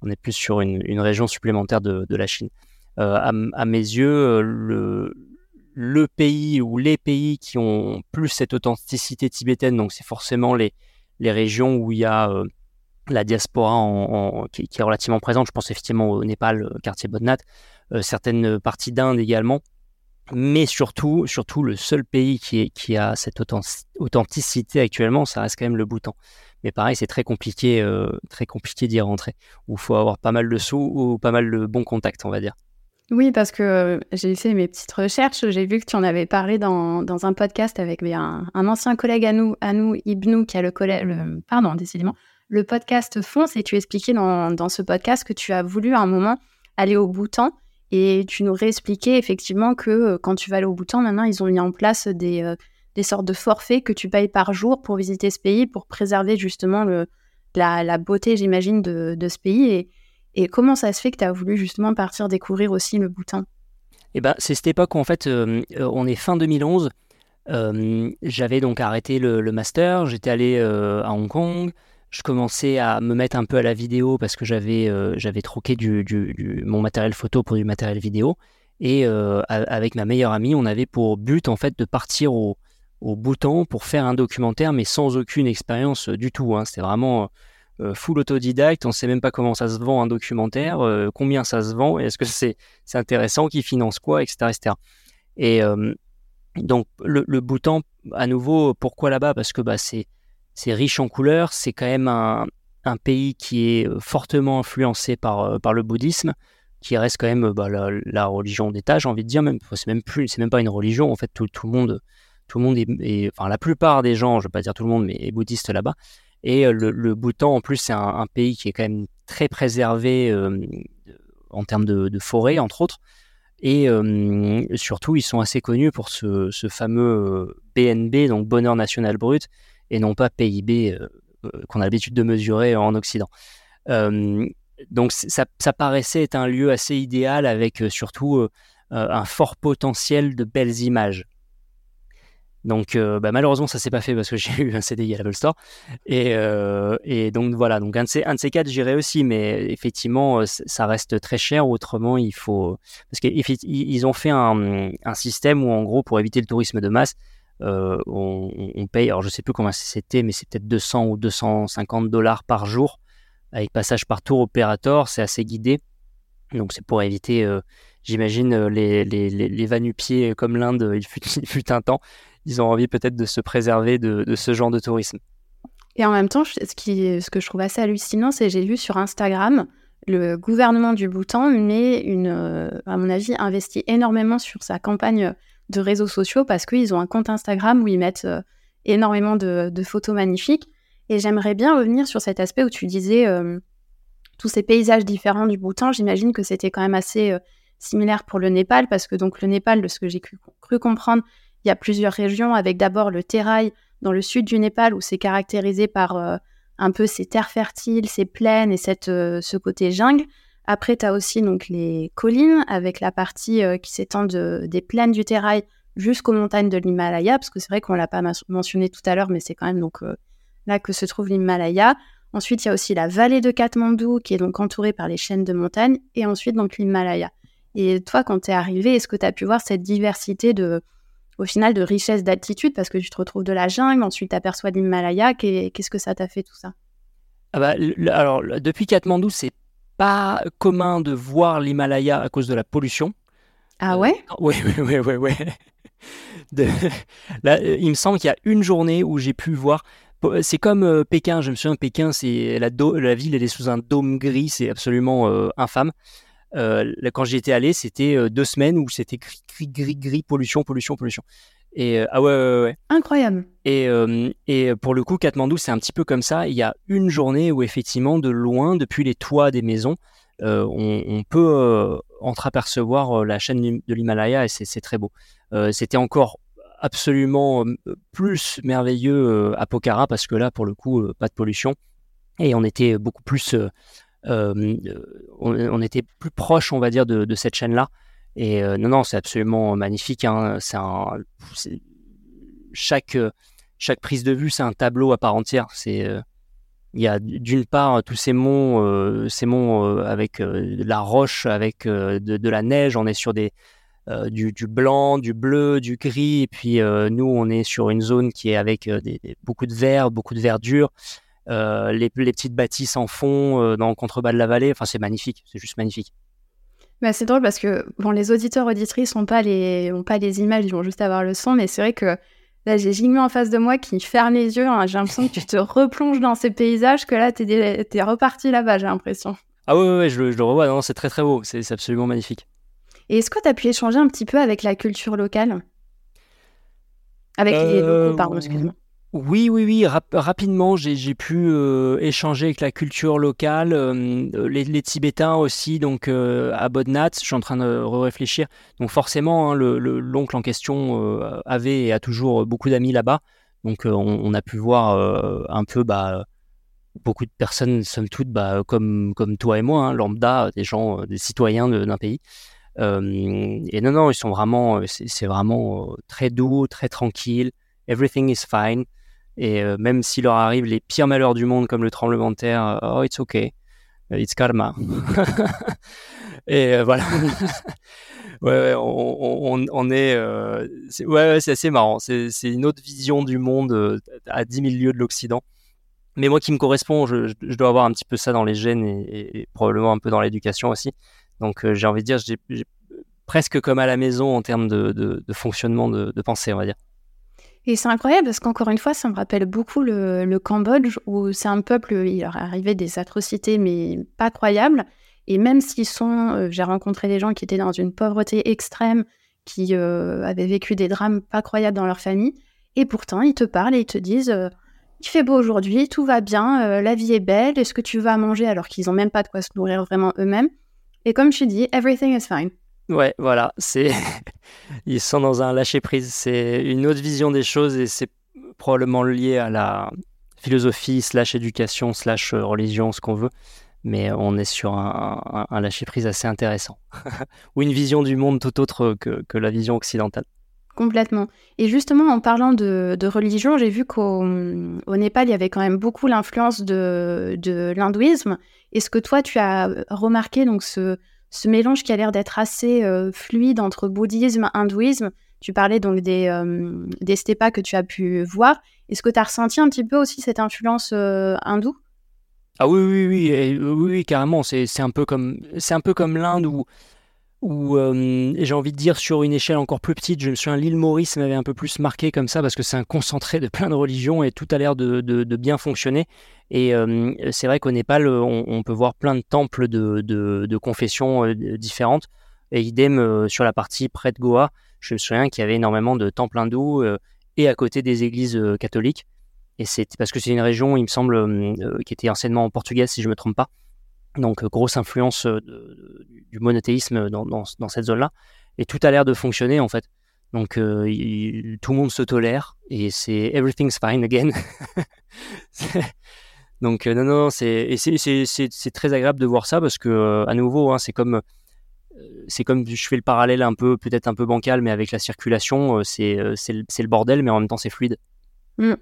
on est plus sur une, région supplémentaire de, la Chine. Euh, à, mes yeux, euh, le, le pays ou les pays qui ont plus cette authenticité tibétaine, donc c'est forcément les, les régions où il y a euh, la diaspora qui, est relativement présente. Je pense effectivement au Népal, quartier Bodnat, certaines parties d'Inde également. Mais surtout, surtout, le seul pays qui, a cette authenticité actuellement, ça reste quand même le Bhoutan. Mais pareil, c'est très compliqué, euh, très compliqué d'y rentrer. il faut avoir pas mal de sous ou pas mal de bons contacts, on va dire. Oui, parce que euh, j'ai fait mes petites recherches. J'ai vu que tu en avais parlé dans, un podcast avec un, ancien collègue à nous, à nous, Ibnou, qui a le collègue, pardon, décidément, le podcast Fonce. Et tu expliquais dans, dans ce podcast que tu as voulu à un moment aller au Bhoutan. Et tu nous réexpliquais effectivement que euh, quand tu vas aller au Bhoutan, maintenant, ils ont mis en place des, des sortes de forfaits que tu payes par jour pour visiter ce pays, pour préserver justement la, beauté, j'imagine, de, ce pays. Et, comment ça se fait que tu as voulu justement partir découvrir aussi le Bhoutan? Eh ben, C'est cette époque où en fait, euh, euh, on est fin 2011. Euh, j'avais donc arrêté le, master, j'étais allé à Hong Kong. Je commençais à me mettre un peu à la vidéo parce que j'avais j'avais troqué du, du, mon matériel photo pour du matériel vidéo. Et avec ma meilleure amie, on avait pour but en fait de partir au, au bouton pour faire un documentaire, mais sans aucune expérience euh, du tout. Hein. C'était vraiment euh, euh, full autodidacte. On ne sait même pas comment ça se vend un documentaire, combien ça se vend, est-ce que c'est intéressant, qui finance quoi, etc. etc. Et donc le, le Bhoutan, à nouveau, pourquoi là-bas? Parce que bah, c'est riche en couleurs, c'est quand même un, un, pays qui est fortement influencé par, par le bouddhisme, qui reste quand même bah, la, religion d'État, j'ai envie de dire, même c'est même plus, c'est même pas une religion, en fait, tout, le monde tout le monde est, enfin la plupart des gens, je vais pas dire tout le monde, mais est bouddhiste là-bas. Et euh, le, Bhoutan, en plus, c'est un, pays qui est quand même très préservé euh, en termes de, forêt, entre autres. Et euh, surtout, ils sont assez connus pour ce, fameux BNB, donc bonheur national brut, et non pas PIB qu'on a l'habitude de mesurer en Occident. donc ça, ça, paraissait être un lieu assez idéal avec surtout un fort potentiel de belles images. Donc euh, bah, malheureusement ça s'est pas fait parce que [laughs] j'ai eu un CDI à l'Apple Store et, euh, donc voilà donc un de ces, un de ces quatre j'irai aussi mais effectivement euh, ça reste très cher autrement il faut parce qu'ils ont fait un, système où en gros pour éviter le tourisme de masse on, on, paye. Alors je sais plus combien c'était mais c'est peut-être 200 ou 250 dollars par jour avec passage par tour opérateur. C'est assez guidé. Donc c'est pour éviter j'imagine les, les, les, les vanupiers comme l'Inde il fut, [laughs] il fut un temps. Ils ont envie peut-être de se préserver de, ce genre de tourisme. Et en même temps, ce, qui, ce que je trouve assez hallucinant, c'est j'ai vu sur Instagram, le gouvernement du Bhoutan met une, euh, à mon avis, investit énormément sur sa campagne de réseaux sociaux parce qu'ils ont un compte Instagram où ils mettent euh, énormément de, photos magnifiques. Et j'aimerais bien revenir sur cet aspect où tu disais euh, tous ces paysages différents du Bhoutan. J'imagine que c'était quand même assez similaire pour le Népal parce que donc le Népal, de ce que j'ai cru, comprendre, il y a plusieurs régions, avec d'abord le Terai dans le sud du Népal, où c'est caractérisé par euh, un peu ces terres fertiles, ces plaines et cette, euh, ce côté jungle. Après, tu as aussi donc, les collines, avec la partie euh, qui s'étend des plaines du Terai jusqu'aux montagnes de l'Himalaya, parce que c'est vrai qu'on ne l'a pas mentionné tout à l'heure, mais c'est quand même donc là que se trouve l'Himalaya. Ensuite, il y a aussi la vallée de Katmandou qui est donc entourée par les chaînes de montagnes et ensuite donc l'Himalaya. Et toi, quand tu es arrivé, est-ce que tu as pu voir cette diversité de, au final, de richesse d'altitude? Parce que tu te retrouves de la jungle, ensuite tu aperçois l'Himalaya. Qu'est-ce que ça t'a fait tout ça? Ah bah, Alors, depuis Katmandou, c'est pas commun de voir l'Himalaya à cause de la pollution. Ah ouais? Oui, oui, oui, oui. il me semble qu'il y a une journée où j'ai pu voir. C'est comme euh, Pékin, je me souviens, Pékin, c'est la, la, ville, elle est sous un dôme gris, c'est absolument euh, infâme. Euh, quand j'y étais allé, c'était deux semaines où c'était gris, gris, gris, gris, pollution, pollution, pollution. Et ah ouais, ouais, ouais. Incroyable. Et, et pour le coup, Katmandou, c'est un petit peu comme ça. Il y a une journée où effectivement, de loin, depuis les toits des maisons, on, on, peut entreapercevoir la chaîne de l'Himalaya et c'est très beau. c'était encore absolument plus merveilleux à Pokhara parce que là, pour le coup, pas de pollution. Et on était beaucoup plus. on, était plus proche, on va dire, de, cette chaîne-là. Et non, non, c'est absolument magnifique. Hein. Un, chaque, prise de vue, c'est un tableau à part entière. C'est il y a d'une part tous ces monts, avec de la roche, avec de, la neige. On est sur euh, du, blanc, du bleu, du gris. Et puis euh, nous, on est sur une zone qui est avec euh, beaucoup de vert, beaucoup de verdure. Les, petites bâtisses en fond, dans le contrebas de la vallée. Enfin, c'est magnifique. C'est juste magnifique. Bah, c'est drôle parce que bon, les auditeurs auditrices n'ont pas les pas les images, ils vont juste avoir le son, mais c'est vrai que là j'ai Jingme en face de moi qui ferme les yeux. Hein. J'ai l'impression que tu te replonges dans ces paysages, que là tu es, reparti là-bas, j'ai l'impression. Ah ouais, je, le, revois, c'est très très beau, c'est absolument magnifique. Et est-ce que tu as pu échanger un petit peu avec la culture locale? Avec les euh, locaux, pardon, excuse-moi. Oui, oui, oui, rapidement, j'ai pu euh, échanger avec la culture locale, euh, les, Tibétains aussi, donc à Bodnat, je suis en train de réfléchir. Donc forcément, hein, l'oncle en question avait et a toujours beaucoup d'amis là-bas, donc on, a pu voir un peu bah, beaucoup de personnes, somme toute, bah, comme, toi et moi, hein, lambda, des gens, des citoyens d'un pays. Euh, et non, non, ils sont vraiment, euh, c'est vraiment euh, très doux, très tranquille. Everything is fine. Et même s'il leur arrive les pires malheurs du monde, comme le tremblement de terre, oh, it's okay. It's karma. [laughs] [laughs] et voilà. [laughs] ouais, on, on, est. ouais, c'est assez marrant. C'est une autre vision du monde à 10 000 lieues de l'Occident. Mais moi qui me correspond, je, dois avoir un petit peu ça dans les gènes et probablement un peu dans l'éducation aussi. Donc euh, j'ai envie de dire, j'ai presque comme à la maison en termes de, fonctionnement de, pensée, on va dire. Et c'est incroyable parce qu'encore une fois, ça me rappelle beaucoup le, Cambodge où c'est un peuple, il leur arrivait des atrocités mais pas croyables. Et même s'ils sont, euh, j'ai rencontré des gens qui étaient dans une pauvreté extrême, qui euh, avaient vécu des drames pas croyables dans leur famille, et pourtant ils te parlent et ils te disent il fait beau aujourd'hui, tout va bien, la vie est belle, est-ce que tu vas manger alors qu'ils n'ont même pas de quoi se nourrir vraiment eux-mêmes? Et comme je dis, everything is fine. Ouais, voilà, c'est [laughs] ils sont dans un lâcher prise. C'est une autre vision des choses et c'est probablement lié à la philosophie slash éducation slash euh, religion, ce qu'on veut. Mais on est sur un, lâcher prise assez intéressant [laughs] ou une vision du monde tout autre que, que, la vision occidentale. Complètement. Et justement, en parlant de, de religion, j'ai vu qu'au Népal, il y avait quand même beaucoup l'influence de, de l'hindouisme. Est-ce que toi, tu as remarqué donc ce, ce mélange qui a l'air d'être assez euh, fluide entre bouddhisme, hindouisme Tu parlais donc des, euh, des stepas que tu as pu voir. Est-ce que tu as ressenti un petit peu aussi cette influence euh, hindoue? Ah oui, oui, oui, oui, oui, carrément. C'est un peu comme, c'est un peu comme l'Inde où où euh, j'ai envie de dire sur une échelle encore plus petite, je me souviens l'île Maurice m'avait un peu plus marqué comme ça parce que c'est un concentré de plein de religions et tout a l'air de, bien fonctionner. Et euh, c'est vrai qu'au Népal, on, peut voir plein de temples de, confessions euh, différentes. Et idem sur la partie près de Goa, je me souviens qu'il y avait énormément de temples hindous et à côté des églises catholiques. Et c'est parce que c'est une région, il me semble, qui était anciennement en portugais, si je ne me trompe pas. Donc, grosse influence du monothéisme dans, cette zone-là. Et tout a l'air de fonctionner, en fait. Donc, tout le monde se tolère et c'est everything's fine again. [laughs] Donc, non, non, c'est très agréable de voir ça parce que, à nouveau, hein, c'est comme c'est comme je fais le parallèle un peu, peut-être un peu bancal, mais avec la circulation, c'est le bordel, mais en même temps, c'est fluide. Mmh.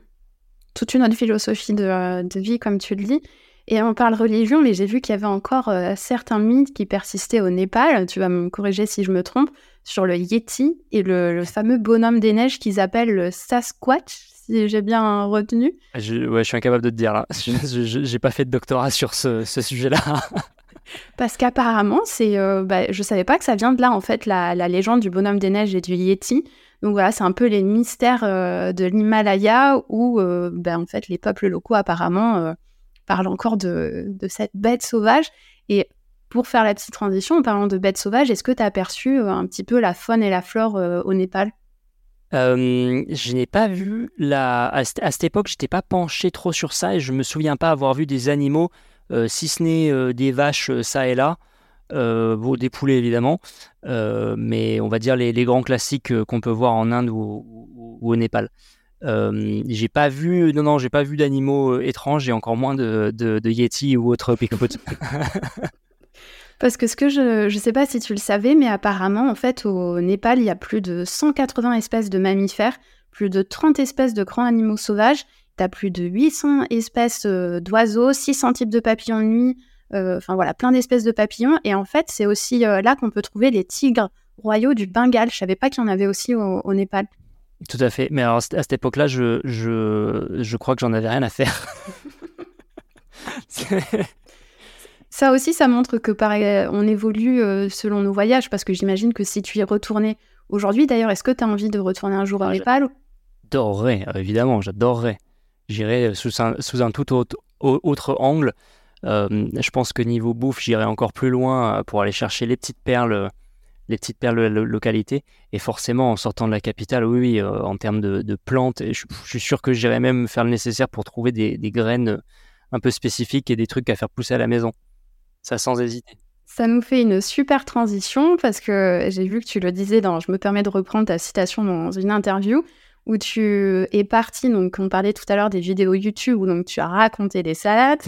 Toute une autre philosophie de, de, vie, comme tu le dis. Et on parle religion, mais j'ai vu qu'il y avait encore certains mythes qui persistaient au Népal. Tu vas me corriger si je me trompe sur le Yeti et le, fameux bonhomme des neiges qu'ils appellent le Sasquatch, si j'ai bien retenu. Je, ouais, je suis incapable de te dire là. [laughs] Je n'ai pas fait de doctorat sur ce, sujet-là. [laughs] Parce qu'apparemment, c'est, euh, bah, je savais pas que ça vient de là en fait, la, légende du bonhomme des neiges et du Yeti. Donc voilà, c'est un peu les mystères euh, de l'Himalaya où euh, bah, en fait les peuples locaux apparemment parlent encore de, de, cette bête sauvage. Et pour faire la petite transition, en parlant de bêtes sauvages, est-ce que tu as aperçu euh, un petit peu la faune et la flore euh, au Népal? Euh, je n'ai pas vu la. À, cette époque, j'étais pas penché trop sur ça et je me souviens pas avoir vu des animaux, si ce n'est des vaches ça et là, des poulets évidemment, mais on va dire les, grands classiques qu'on peut voir en Inde ou, au Népal. J'ai pas vu, non non, j'ai pas vu d'animaux étranges et encore moins de, de, de Yeti ou autres [laughs] Bigfoot. Parce que ce que je ne sais pas si tu le savais, mais apparemment, en fait, au Népal, il y a plus de 180 espèces de mammifères, plus de 30 espèces de grands animaux sauvages, tu as plus de 800 espèces euh, d'oiseaux, 600 types de papillons de nuit, euh, enfin voilà, plein d'espèces de papillons. Et en fait, c'est aussi euh, là qu'on peut trouver les tigres royaux du Bengale. Je savais pas qu'il y en avait aussi au, Népal. Tout à fait. Mais alors, à cette époque-là, je, je, je crois que j'en avais rien à faire. [laughs] Ça aussi, ça montre que pareil, on évolue euh, selon nos voyages, parce que j'imagine que si tu y es retourné aujourd'hui, d'ailleurs, est-ce que tu as envie de retourner un jour à Népal J'adorerais, euh, évidemment, j'adorerais. J'irai sous un, sous un tout autre, autre angle. Euh, je pense que niveau bouffe, j'irai encore plus loin pour aller chercher les petites perles, les petites perles de localité. Et forcément, en sortant de la capitale, oui, oui en termes de, plantes, je, suis sûr que j'irai même faire le nécessaire pour trouver des, des graines un peu spécifiques et des trucs à faire pousser à la maison. Ça sans hésiter. Ça nous fait une super transition parce que j'ai vu que tu le disais dans, je me permets de reprendre ta citation dans une interview où tu es parti, donc on parlait tout à l'heure des vidéos YouTube où donc tu as raconté des salades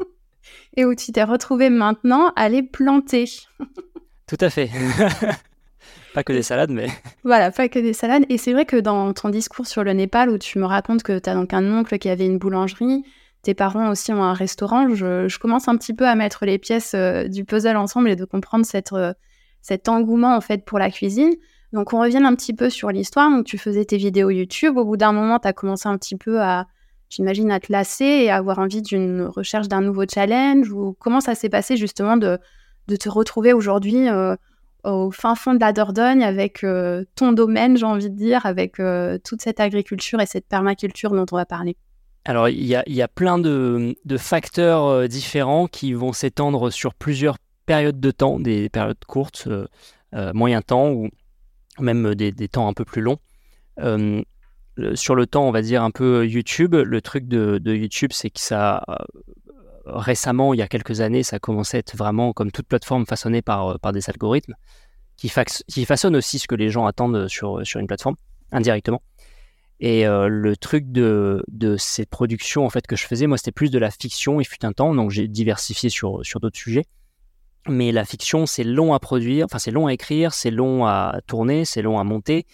[laughs] et où tu t'es retrouvé maintenant à les planter. [laughs] tout à fait. [laughs] pas que des salades, mais... [laughs] Voilà, pas que des salades. Et c'est vrai que dans ton discours sur le Népal où tu me racontes que tu as donc un oncle qui avait une boulangerie, tes parents aussi ont un restaurant, je, commence un petit peu à mettre les pièces euh, du puzzle ensemble et de comprendre cette, euh, cet engouement en fait pour la cuisine. Donc on revient un petit peu sur l'histoire. Donc tu faisais tes vidéos YouTube. Au bout d'un moment, tu as commencé un petit peu à, j'imagine, à te lasser et à avoir envie d'une recherche d'un nouveau challenge. Ou comment ça s'est passé justement de, de te retrouver aujourd'hui euh, au fin fond de la Dordogne avec ton domaine, j'ai envie de dire, avec toute cette agriculture et cette permaculture dont on va parler alors, il y a, plein de, facteurs euh, différents qui vont s'étendre sur plusieurs périodes de temps, des périodes courtes, euh, euh, moyen temps ou même des, temps un peu plus longs. sur le temps, on va dire un peu YouTube, le truc de, YouTube, c'est que ça, récemment, il y a quelques années, ça commençait à être vraiment comme toute plateforme façonnée par, par des algorithmes qui, façonnent aussi ce que les gens attendent sur, sur une plateforme indirectement. Et euh, le truc de, de ces productions en fait que je faisais, moi, c'était plus de la fiction. Il fut un temps, donc j'ai diversifié sur, sur d'autres sujets. Mais la fiction, c'est long à produire, enfin c'est long à écrire, c'est long à tourner, c'est long à monter.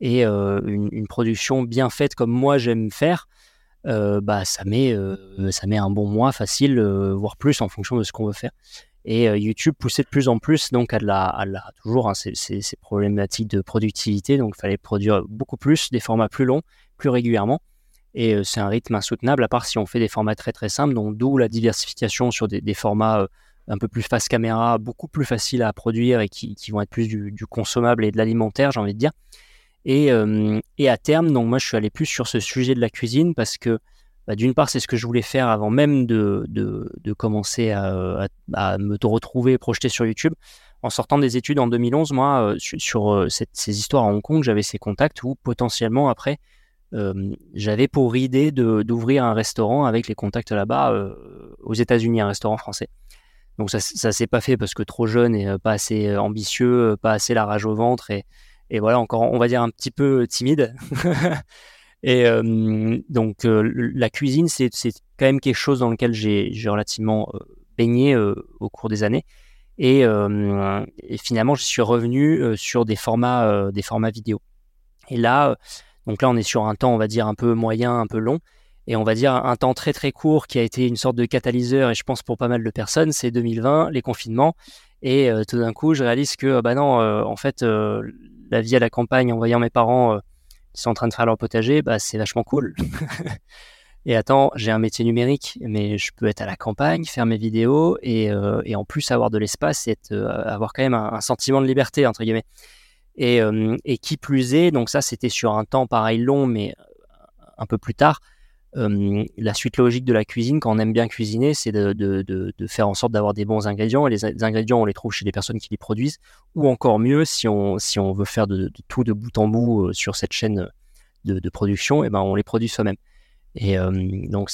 Et euh, une, production bien faite comme moi j'aime faire, euh, bah ça met ça met un bon mois facile, voire plus en fonction de ce qu'on veut faire. Et YouTube poussait de plus en plus donc à, la, à la toujours hein, ces, problématiques de productivité. Donc il fallait produire beaucoup plus, des formats plus longs, plus régulièrement. Et c'est un rythme insoutenable, à part si on fait des formats très très simples, donc d'où la diversification sur des, formats un peu plus face caméra, beaucoup plus faciles à produire et qui, vont être plus du, consommable et de l'alimentaire, j'ai envie de dire. Et, et, à terme, donc moi je suis allé plus sur ce sujet de la cuisine parce que bah, d'une part, c'est ce que je voulais faire avant même de, de, commencer à, me retrouver projeté sur YouTube. En sortant des études en 2011, moi, euh, sur, euh, ces histoires à Hong Kong, j'avais ces contacts où potentiellement, après, euh, j'avais pour idée d'ouvrir un restaurant avec les contacts là-bas aux États-Unis, un restaurant français. Donc ça, ça s'est pas fait parce que trop jeune et pas assez ambitieux, pas assez la rage au ventre et, et voilà encore, on va dire un petit peu timide. [laughs] Et donc la cuisine, c'est quand même quelque chose dans lequel j'ai relativement baigné au cours des années. Et, finalement, je suis revenu sur des formats, des formats vidéo. Et là, donc là, on est sur un temps, on va dire, un peu moyen, un peu long. Et on va dire un temps très très court qui a été une sorte de catalyseur, et je pense pour pas mal de personnes, c'est 2020, les confinements. Et tout d'un coup, je réalise que, bah non, en fait, la vie à la campagne en voyant mes parents qui sont en train de faire leur potager, bah, c'est vachement cool. [laughs] et attends, j'ai un métier numérique, mais je peux être à la campagne, faire mes vidéos et, et en plus avoir de l'espace et avoir quand même un, sentiment de liberté, entre guillemets. Et, et qui plus est, donc ça c'était sur un temps pareil long, mais un peu plus tard, la suite logique de la cuisine, quand on aime bien cuisiner, c'est de, faire en sorte d'avoir des bons ingrédients. Et les, ingrédients, on les trouve chez les personnes qui les produisent. Ou encore mieux, si on, veut faire de, tout de bout en bout euh, sur cette chaîne de, production, eh ben, on les produit soi-même. Et donc,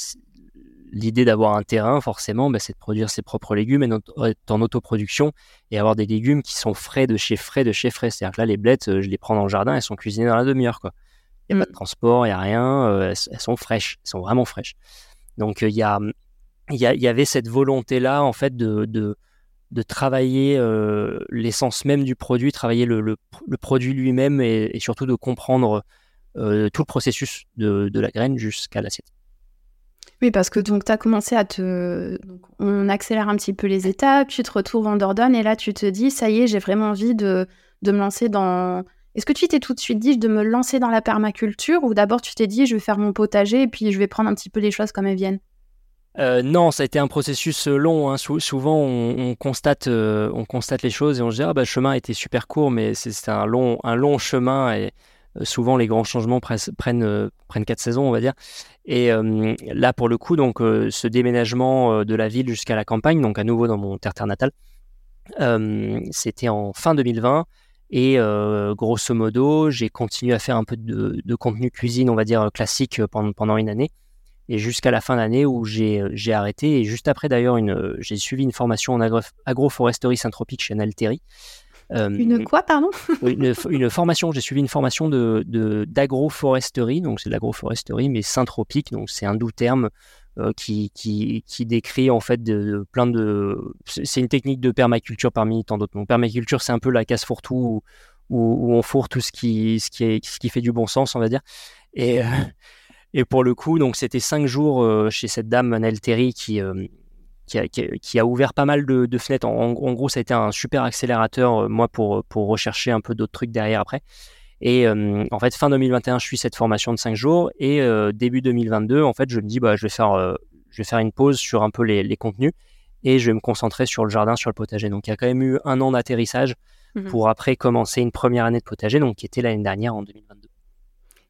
l'idée d'avoir un terrain, forcément, ben, c'est de produire ses propres légumes et être en autoproduction et avoir des légumes qui sont frais de chez frais de chez frais. C'est-à-dire que là, les blettes, euh, je les prends dans le jardin, elles sont cuisinées dans la demi-heure. Il n'y a pas de mm. transport, il n'y a rien. Euh, elles, sont fraîches, elles sont vraiment fraîches. Donc euh, il y, a, y, y, avait cette volonté-là, en fait, de, de, de travailler euh, l'essence même du produit, travailler le, le, produit lui-même et, surtout de comprendre tout le processus de, de la graine jusqu'à l'assiette. Oui, parce que donc tu as commencé à te. on accélère un petit peu les étapes, tu te retrouves en Dordogne et là tu te dis, ça y est, j'ai vraiment envie de, de me lancer dans, est-ce que tu t'es tout de suite dit de me lancer dans la permaculture ou d'abord tu t'es dit je vais faire mon potager et puis je vais prendre un petit peu les choses comme elles viennent? Euh, non, ça a été un processus euh, long. Hein. souvent, on, constate, euh, on constate les choses et on se dit ah bah le chemin était super court, mais c'est un long, un long chemin et souvent les grands changements prennent prennent quatre saisons, on va dire. Et là, pour le coup, donc ce déménagement de la ville jusqu'à la campagne, donc à nouveau dans mon terre-terre natale, c'était en fin 2020. Et grosso modo, j'ai continué à faire un peu de, contenu cuisine, on va dire classique, pendant, pendant une année. Et jusqu'à la fin d'année où j'ai arrêté. Et juste après, d'ailleurs, j'ai suivi une formation en agroforesterie syntropique chez Nalteri. une quoi, pardon? une, une, formation, j'ai suivi une formation d'agroforesterie, de, donc c'est de l'agroforesterie, mais syntropique, donc c'est un doux terme euh, qui, qui, qui, décrit en fait de, plein de. C'est une technique de permaculture parmi tant d'autres. Donc, permaculture, c'est un peu la casse fourre-tout où, on fourre tout ce qui, ce, qui est, ce qui fait du bon sens, on va dire. Et, euh, et pour le coup, donc c'était cinq jours euh, chez cette dame, Nell Terry, qui, qui, a, qui, a, ouvert pas mal de, de fenêtres. En, en, gros, ça a été un super accélérateur, moi, pour, pour rechercher un peu d'autres trucs derrière après. Et euh, en fait, fin 2021, je suis cette formation de 5 jours. Et euh, début 2022, en fait, je me dis, bah, je, vais faire, euh, je vais faire une pause sur un peu les, contenus et je vais me concentrer sur le jardin, sur le potager. Donc, il y a quand même eu un an d'atterrissage mmh pour après commencer une première année de potager, donc qui était l'année dernière en 2022.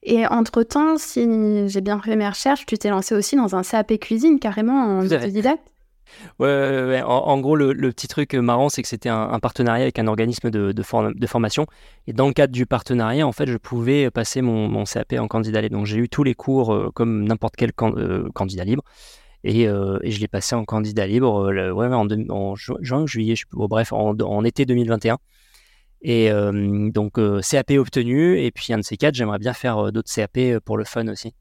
Et entre-temps, si j'ai bien fait mes recherches, tu t'es lancé aussi dans un CAP cuisine carrément en autodidacte? En, gros, le, petit truc marrant, c'est que c'était un, partenariat avec un organisme de, formation. Et dans le cadre du partenariat, en fait, je pouvais passer mon, CAP en candidat libre. Donc, j'ai eu tous les cours euh, comme n'importe quel euh, candidat libre. Et, euh, je l'ai passé en candidat libre ouais, en, en juin, juillet, bref, en, été 2021. Et donc, CAP obtenu. Et puis, un de ces quatre, j'aimerais bien faire d'autres CAP pour le fun aussi.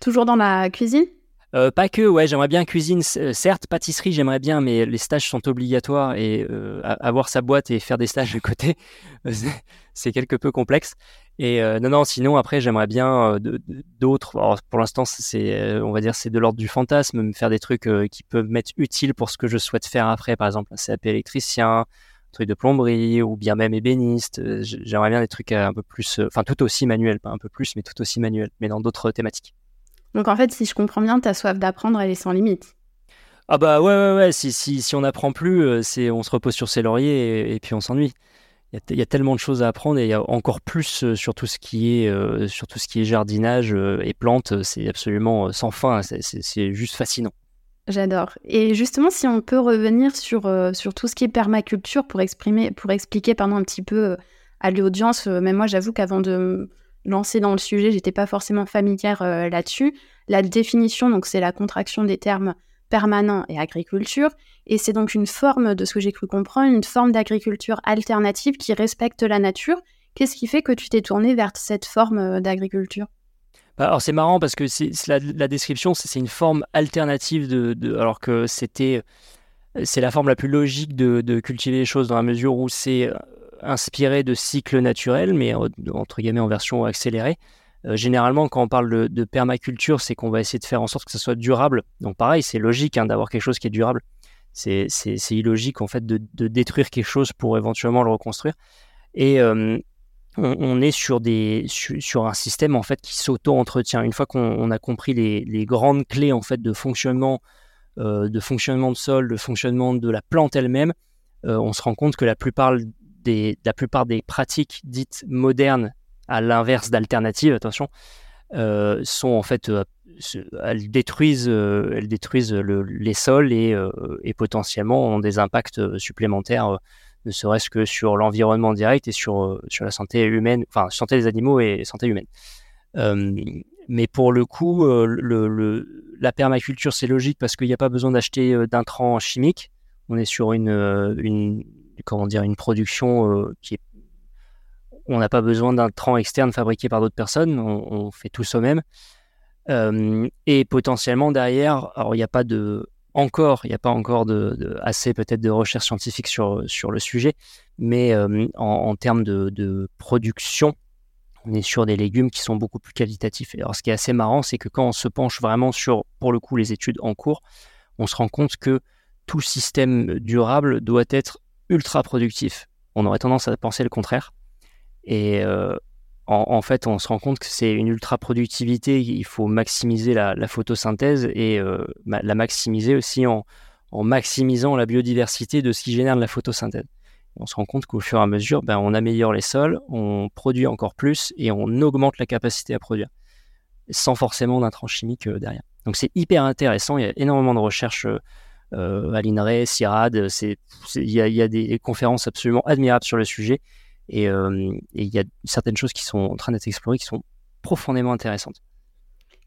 Toujours dans la cuisine? Euh, pas que, ouais, j'aimerais bien cuisine, euh, certes, pâtisserie, j'aimerais bien, mais les stages sont obligatoires et euh, avoir sa boîte et faire des stages de côté, [laughs] c'est quelque peu complexe. Et non, non, sinon, après, j'aimerais bien d'autres. Pour l'instant, c'est, on va dire, c'est de l'ordre du fantasme, me faire des trucs qui peuvent m'être utiles pour ce que je souhaite faire après, par exemple, un CAP électricien, truc de plomberie ou bien même ébéniste. J'aimerais bien des trucs un peu plus, enfin, tout aussi manuel, pas un peu plus, mais tout aussi manuel, mais dans d'autres thématiques. Donc en fait, si je comprends bien, ta soif d'apprendre, elle est sans limite. Ah bah ouais, ouais, ouais. Si, si, si on n'apprend plus, euh, c'est on se repose sur ses lauriers et, puis on s'ennuie. Il y, a tellement de choses à apprendre et il y a encore plus euh, sur tout ce qui est, euh, sur tout ce qui est jardinage et plantes. C'est absolument sans fin. C'est juste fascinant. J'adore. Et justement, si on peut revenir sur, sur tout ce qui est permaculture pour, exprimer, pour expliquer pardon, un petit peu à l'audience, même moi j'avoue qu'avant de lancée dans le sujet, j'étais pas forcément familière euh, là-dessus. La définition, donc c'est la contraction des termes permanent et agriculture, et c'est donc une forme de ce que j'ai cru comprendre, une forme d'agriculture alternative qui respecte la nature. Qu'est-ce qui fait que tu t'es tourné vers cette forme euh, d'agriculture? Bah, alors c'est marrant parce que la, description, c'est, une forme alternative de, alors que c'était c'est la forme la plus logique de, cultiver les choses dans la mesure où c'est inspiré de cycles naturels, mais entre guillemets en version accélérée. généralement, quand on parle de, permaculture, c'est qu'on va essayer de faire en sorte que ça soit durable. Donc pareil, c'est logique hein, d'avoir quelque chose qui est durable. C'est illogique en fait de, détruire quelque chose pour éventuellement le reconstruire. Et on, est sur, des, sur, un système en fait qui s'auto-entretient. Une fois qu'on a compris les, grandes clés en fait de fonctionnement, euh, de fonctionnement de sol, de fonctionnement de la plante elle-même, euh, on se rend compte que la plupart la plupart des pratiques dites modernes, à l'inverse d'alternatives, attention, euh, sont en fait, elles détruisent, elles détruisent les sols et, et, potentiellement ont des impacts supplémentaires ne serait-ce que sur l'environnement direct et sur, euh, sur la santé humaine, enfin santé des animaux et santé humaine. Euh, mais pour le coup, euh, la permaculture, c'est logique parce qu'il n'y a pas besoin d'acheter d'intrants chimiques. On est sur une comment dire, une production qui est on n'a pas besoin d'intrants externes fabriqués par d'autres personnes, on, fait tout soi-même. et potentiellement derrière, alors il n'y a pas de, encore, il n'y a pas encore de, assez peut-être de recherche scientifique sur, sur le sujet, mais euh, en, termes de, production, on est sur des légumes qui sont beaucoup plus qualitatifs. alors, ce qui est assez marrant, c'est que quand on se penche vraiment sur, pour le coup, les études en cours, on se rend compte que tout système durable doit être ultra productif. On aurait tendance à penser le contraire. Et euh, en, fait, on se rend compte que c'est une ultra productivité. Il faut maximiser la, photosynthèse et euh, la maximiser aussi en, maximisant la biodiversité de ce qui génère la photosynthèse. On se rend compte qu'au fur et à mesure, ben, on améliore les sols, on produit encore plus et on augmente la capacité à produire, sans forcément d'intrants chimiques euh, derrière. Donc c'est hyper intéressant. Il y a énormément de recherches euh, à l'INRE, CIRAD. Il y, a des conférences absolument admirables sur le sujet. Et il y a certaines choses qui sont en train d'être explorées qui sont profondément intéressantes.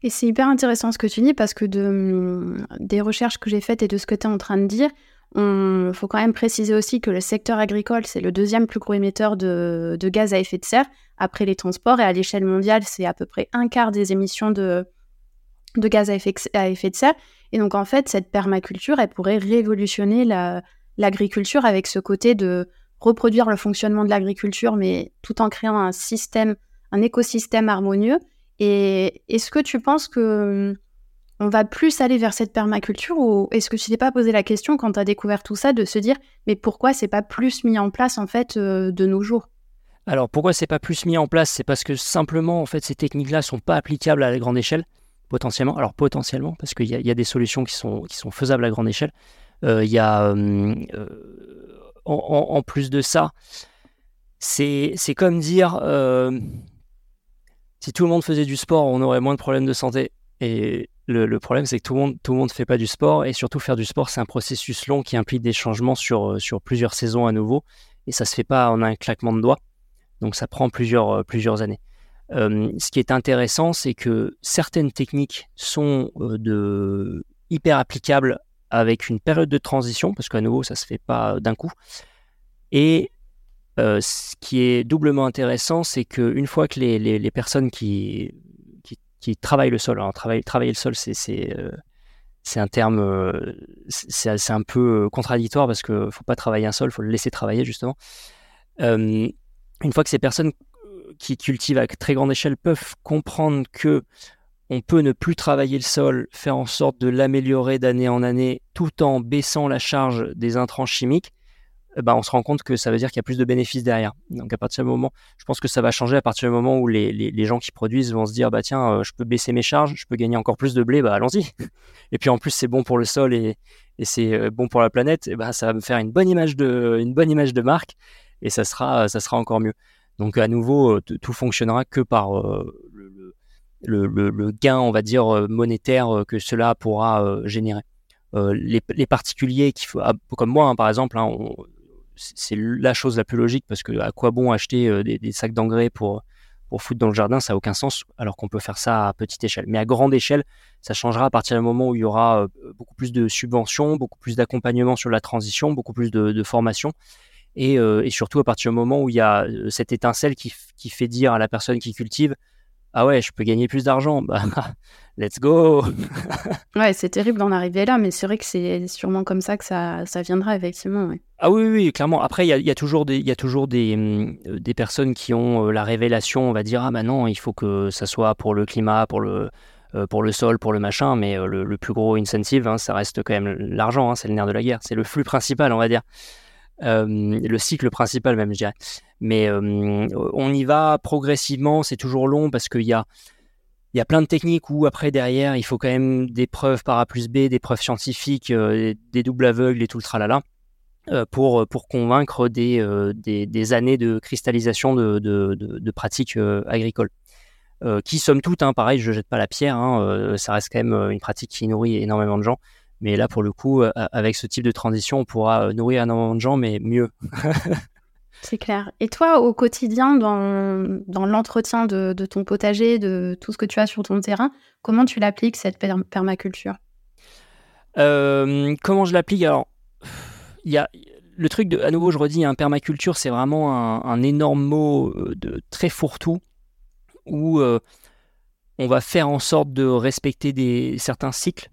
Et c'est hyper intéressant ce que tu dis parce que mmh, des recherches que j'ai faites et de ce que tu es en train de dire, il faut quand même préciser aussi que le secteur agricole, c'est le deuxième plus gros émetteur de, gaz à effet de serre après les transports et à l'échelle mondiale, c'est à peu près un quart des émissions de, de gaz à effet, de serre. Et donc en fait, cette permaculture, elle pourrait révolutionner l'agriculture avec ce côté de reproduire le fonctionnement de l'agriculture, mais tout en créant un système, un écosystème harmonieux. Et est-ce que tu penses que hum, on va plus aller vers cette permaculture ou est-ce que tu t'es pas posé la question quand tu as découvert tout ça de se dire mais pourquoi c'est pas plus mis en place en fait euh, de nos jours? Alors pourquoi c'est pas plus mis en place? C'est parce que simplement en fait ces techniques-là sont pas applicables à la grande échelle potentiellement. Alors potentiellement parce qu'il y, a des solutions qui sont faisables à grande échelle. Euh, euh, en, plus de ça, c'est comme dire euh, si tout le monde faisait du sport, on aurait moins de problèmes de santé. Et le, problème, c'est que tout le monde tout le monde fait pas du sport. Et surtout, faire du sport, c'est un processus long qui implique des changements sur, plusieurs saisons à nouveau. Et ça se fait pas en un claquement de doigts. Donc, ça prend plusieurs années. Ce qui est intéressant, c'est que certaines techniques sont de hyper applicables avec une période de transition, parce qu'à nouveau, ça ne se fait pas d'un coup. Et euh, ce qui est doublement intéressant, c'est qu'une fois que les, personnes qui, travaillent le sol, alors travailler, le sol, c'est euh, un terme, euh, c'est un peu contradictoire parce qu'il ne faut pas travailler un sol, il faut le laisser travailler justement. une fois que ces personnes qui cultivent à très grande échelle peuvent comprendre que on peut ne plus travailler le sol, faire en sorte de l'améliorer d'année en année tout en baissant la charge des intrants chimiques, eh ben, on se rend compte que ça veut dire qu'il y a plus de bénéfices derrière. Donc à partir du moment, je pense que ça va changer à partir du moment où les, gens qui produisent vont se dire bah tiens, euh, je peux baisser mes charges, je peux gagner encore plus de blé, bah allons-y. [laughs] Et puis en plus c'est bon pour le sol et, c'est euh, bon pour la planète, et ben ça va me faire une bonne image de une bonne image de marque et ça sera ça sera encore mieux. Donc à nouveau, euh, tout fonctionnera que par le, gain, on va dire, euh, monétaire euh, que cela pourra euh, générer. Les, particuliers, qui, ah, comme moi, hein, par exemple, hein, c'est la chose la plus logique parce que à quoi bon acheter des, sacs d'engrais pour, pour foutre dans le jardin, ça n'a aucun sens, alors qu'on peut faire ça à petite échelle. Mais à grande échelle, ça changera à partir du moment où il y aura beaucoup plus de subventions, beaucoup plus d'accompagnement sur la transition, beaucoup plus de, formation. Et, et, surtout à partir du moment où il y a cette étincelle qui, qui fait dire à la personne qui cultive ah ouais, je peux gagner plus d'argent. Bah, let's go. [laughs] ouais, c'est terrible d'en arriver là, mais c'est vrai que c'est sûrement comme ça que ça, ça viendra, effectivement. Ah oui, oui, clairement. Après, il y a, toujours, des, y a toujours des, hum, des personnes qui ont euh, la révélation, on va dire, ah bah non, il faut que ça soit pour le climat, pour le, euh, pour le sol, pour le machin, mais euh, le, plus gros incentive, hein, ça reste quand même l'argent, hein, c'est le nerf de la guerre, c'est le flux principal, on va dire. Le cycle principal même, je dirais. Mais on y va progressivement, c'est toujours long parce qu'il y a y a plein de techniques où après derrière il faut quand même des preuves par A plus B, des preuves scientifiques, euh, des doubles aveugles et tout le tralala euh, pour, pour convaincre des, euh, des, années de cristallisation de, de, pratiques agricoles. qui somme toute, hein, pareil, je jette pas la pierre, hein, ça reste quand même une pratique qui nourrit énormément de gens. Mais là, pour le coup, avec ce type de transition, on pourra nourrir énormément de gens, mais mieux. [laughs] C'est clair. Et toi, au quotidien, dans, dans l'entretien de, de, ton potager, de tout ce que tu as sur ton terrain, comment tu l'appliques, cette permaculture? Euh, Comment je l'applique? Alors, il y a le truc, de, à nouveau, je redis, un hein, permaculture, c'est vraiment un, un, énorme mot euh, de très fourre-tout où euh, on va faire en sorte de respecter des, certains cycles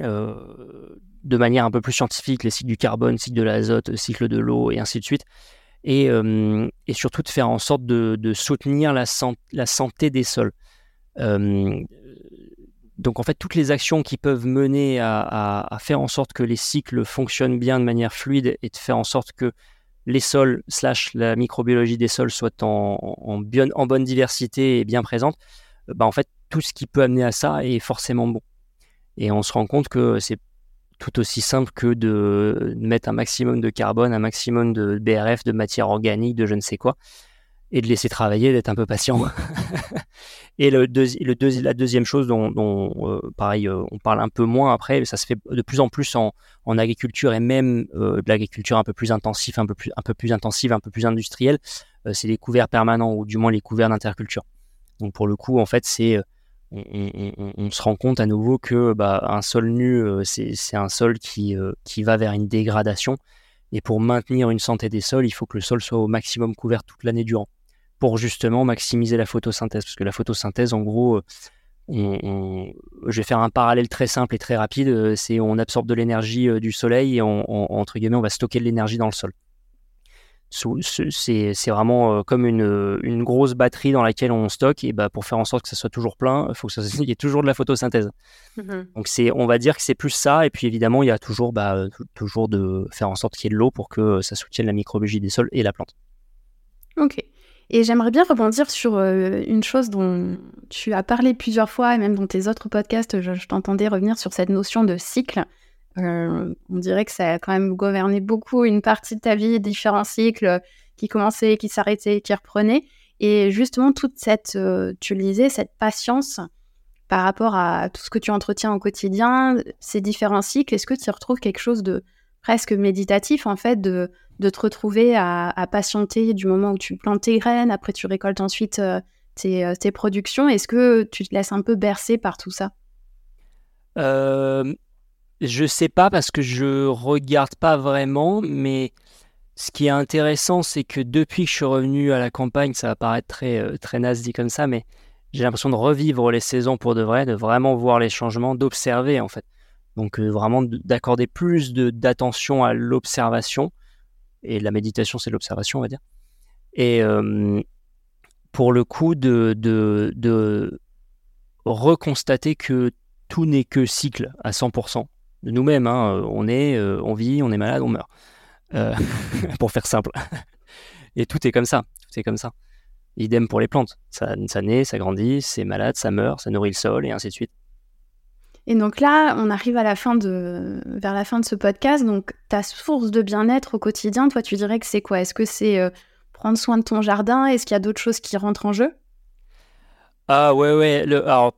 de manière un peu plus scientifique, les cycles du carbone, cycle de l'azote, cycle de l'eau et ainsi de suite et, et, surtout de faire en sorte de, soutenir la, la, santé des sols. donc en fait, toutes les actions qui peuvent mener à, à, faire en sorte que les cycles fonctionnent bien de manière fluide et de faire en sorte que les sols slash la microbiologie des sols soient en, en bonne diversité et bien présente, bah en fait, tout ce qui peut amener à ça est forcément bon. Et on se rend compte que c'est tout aussi simple que de mettre un maximum de carbone, un maximum de BRF, de matière organique, de je ne sais quoi, et de laisser travailler, d'être un peu patient. [laughs] et le, le la deuxième chose dont, euh, pareil, euh, on parle un peu moins après, ça se fait de plus en plus en, agriculture et même euh, de l'agriculture un peu plus intensive, un peu plus, un peu plus intensive, un peu plus industrielle, c'est les couverts permanents ou du moins les couverts d'interculture. Donc pour le coup, en fait, c'est on, se rend compte à nouveau que bah, un sol nu, euh, c'est un sol qui, euh, qui va vers une dégradation. Et pour maintenir une santé des sols, il faut que le sol soit au maximum couvert toute l'année durant, pour justement maximiser la photosynthèse. Parce que la photosynthèse, en gros, euh, je vais faire un parallèle très simple et très rapide, c'est on absorbe de l'énergie du soleil et entre guillemets, on va stocker de l'énergie dans le sol c'est vraiment euh, comme une, une, grosse batterie dans laquelle on stocke et bah, pour faire en sorte que ça soit toujours plein, il faut qu'il [laughs] y ait toujours de la photosynthèse. Mmh Donc c'est, on va dire que c'est plus ça et puis évidemment il y a toujours, bah, toujours de faire en sorte qu'il y ait de l'eau pour que ça soutienne la microbiologie des sols et la plante. Ok. Et j'aimerais bien rebondir sur euh, une chose dont tu as parlé plusieurs fois, et même dans tes autres podcasts, je t'entendais revenir sur cette notion de cycle. Euh, on dirait que ça a quand même gouverné beaucoup une partie de ta vie, différents cycles qui commençaient, qui s'arrêtaient, qui reprenaient. Et justement, toute cette, euh, tu le disais, cette patience par rapport à tout ce que tu entretiens au quotidien, ces différents cycles, est-ce que tu retrouves quelque chose de presque méditatif, en fait, de, te retrouver à, patienter du moment où tu plantes tes graines, après tu récoltes ensuite euh, tes, productions? Est-ce que tu te laisses un peu bercer par tout ça? Je sais pas parce que je regarde pas vraiment, mais ce qui est intéressant, c'est que depuis que je suis revenu à la campagne, ça va paraître très, euh, très naze dit comme ça, mais j'ai l'impression de revivre les saisons pour de vrai, de vraiment voir les changements, d'observer en fait. Donc euh, vraiment d'accorder plus d'attention à l'observation. Et la méditation, c'est l'observation, on va dire. Et euh, pour le coup, de, de, de reconstater que tout n'est que cycle à 100% de nous-mêmes. Hein. Euh, on est, euh, on vit, on est malade, on meurt. Euh, [laughs] pour faire simple. [laughs] Et tout est comme ça. C'est comme ça. Idem pour les plantes. Ça, ça naît, ça grandit, c'est malade, ça meurt, ça nourrit le sol et ainsi de suite. Et donc là, on arrive à la fin de, vers la fin de ce podcast. Donc, ta source de bien-être au quotidien, toi, tu dirais que c'est quoi? Est-ce que c'est prendre soin de ton jardin? Est-ce qu'il y a d'autres choses qui rentrent en jeu? Ah ouais, ouais. Le, alors,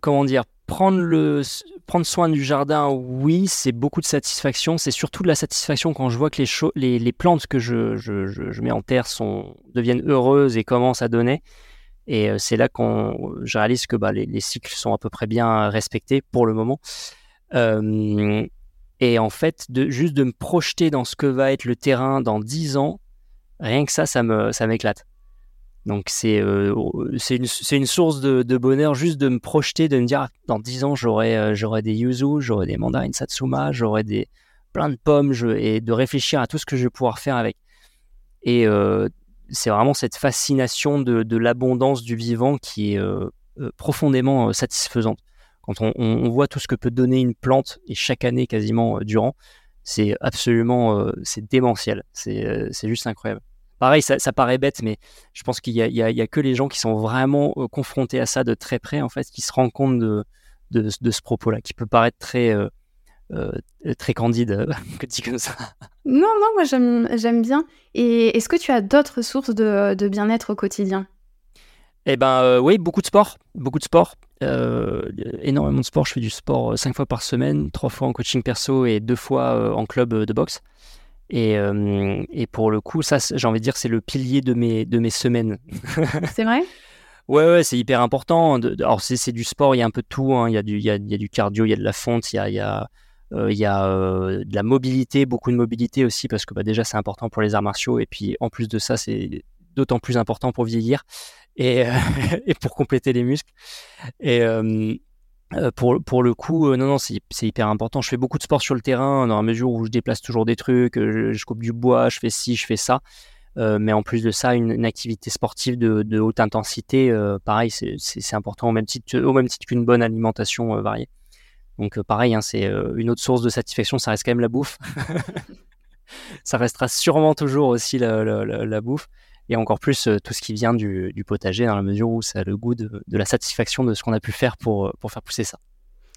comment dire? Prendre, le, prendre soin du jardin, oui, c'est beaucoup de satisfaction. C'est surtout de la satisfaction quand je vois que les, les, plantes que je, je, mets en terre sont, deviennent heureuses et commencent à donner. Et euh, c'est là qu'on je réalise que bah, les, les, cycles sont à peu près bien respectés pour le moment. Euh, et en fait, juste de me projeter dans ce que va être le terrain dans 10 ans, rien que ça, ça m'éclate. Donc c'est une, source de, bonheur juste de me projeter, de me dire ah, dans 10 ans j'aurai j'aurai des yuzu, j'aurai des mandarines satsuma, j'aurai plein de pommes et de réfléchir à tout ce que je vais pouvoir faire avec. Et c'est vraiment cette fascination de, l'abondance du vivant qui est profondément satisfaisante. Quand on, on, voit tout ce que peut donner une plante et chaque année quasiment durant, c'est absolument c'est démentiel. C'est juste incroyable pareil, ça, paraît bête, mais je pense qu'il n'y a, que les gens qui sont vraiment euh, confrontés à ça de très près, en fait, qui se rendent compte de, de, ce propos-là, qui peut paraître très, euh, euh, très candide, [laughs] que dit comme ça. Non, non, moi j'aime bien. Et est-ce que tu as d'autres sources de, de bien-être au quotidien? Eh ben oui, beaucoup de sport, beaucoup de sport. énormément de sport. Je fais du sport cinq fois par semaine, trois fois en coaching perso et deux fois en club de boxe. Et, euh, et, pour le coup, ça, j'ai envie de dire, c'est le pilier de mes, de mes semaines. [laughs] c'est vrai? Ouais, ouais c'est hyper important. alors, c'est, du sport, il y a un peu de tout. Hein. Il, y a du, il, y a, il, y a, du cardio, il y a de la fonte, il y a, il y a, euh, il y a euh, de la mobilité, beaucoup de mobilité aussi, parce que bah, déjà, c'est important pour les arts martiaux. Et puis, en plus de ça, c'est d'autant plus important pour vieillir et, [laughs] et pour compléter les muscles. Et, euh, pour, pour le coup, euh, non, non, c'est hyper important. Je fais beaucoup de sport sur le terrain dans la mesure où je déplace toujours des trucs, euh, je, coupe du bois, je fais ci, je fais ça. mais en plus de ça, une, activité sportive de, de haute intensité, pareil, c'est important au même titre, titre qu'une bonne alimentation variée. Donc pareil, hein, c'est une autre source de satisfaction, ça reste quand même la bouffe. [laughs] ça restera sûrement toujours aussi la, la bouffe et encore plus euh, tout ce qui vient du, potager dans la mesure où ça a le goût de, la satisfaction de ce qu'on a pu faire pour, euh, pour faire pousser ça.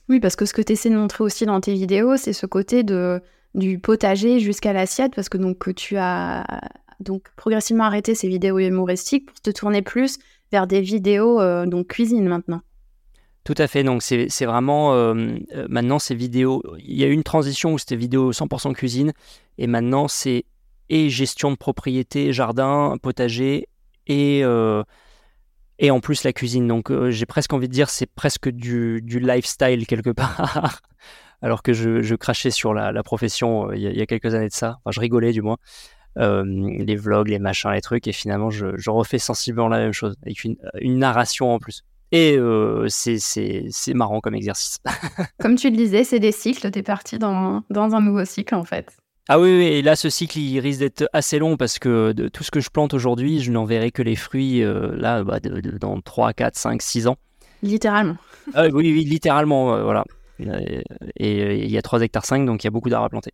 Oui, parce que ce que tu essaies de montrer aussi dans tes vidéos, c'est ce côté de, du potager jusqu'à l'assiette, parce que donc tu as donc progressivement arrêté ces vidéos humoristiques pour te tourner plus vers des vidéos euh, donc cuisine maintenant. Tout à fait, donc c'est vraiment maintenant ces vidéos, il y a eu une transition où c'était vidéo 100% cuisine et maintenant c'est et gestion de propriété, jardin, potager et, euh, et en plus la cuisine. Donc euh, j'ai presque envie de dire c'est presque du, du, lifestyle quelque [laughs] part. Alors que je, je, crachais sur la, la profession euh, il y, a quelques années de ça. Enfin, je rigolais du moins. les vlogs, les machins, les trucs. Et finalement, je, refais sensiblement la même chose avec une, une narration en plus. Et c'est marrant comme exercice. [laughs] comme tu le disais, c'est des cycles. Tu es parti dans, dans un nouveau cycle en fait. Ah oui, oui, et là, ce cycle, il risque d'être assez long parce que de tout ce que je plante aujourd'hui, je n'en verrai que les fruits euh, là, bah, dans 3, 4, 5, 6 ans. Littéralement. Ah, oui, oui, littéralement, euh, voilà. Et il y a 3 hectares 5, donc il y a beaucoup d'arbres à planter.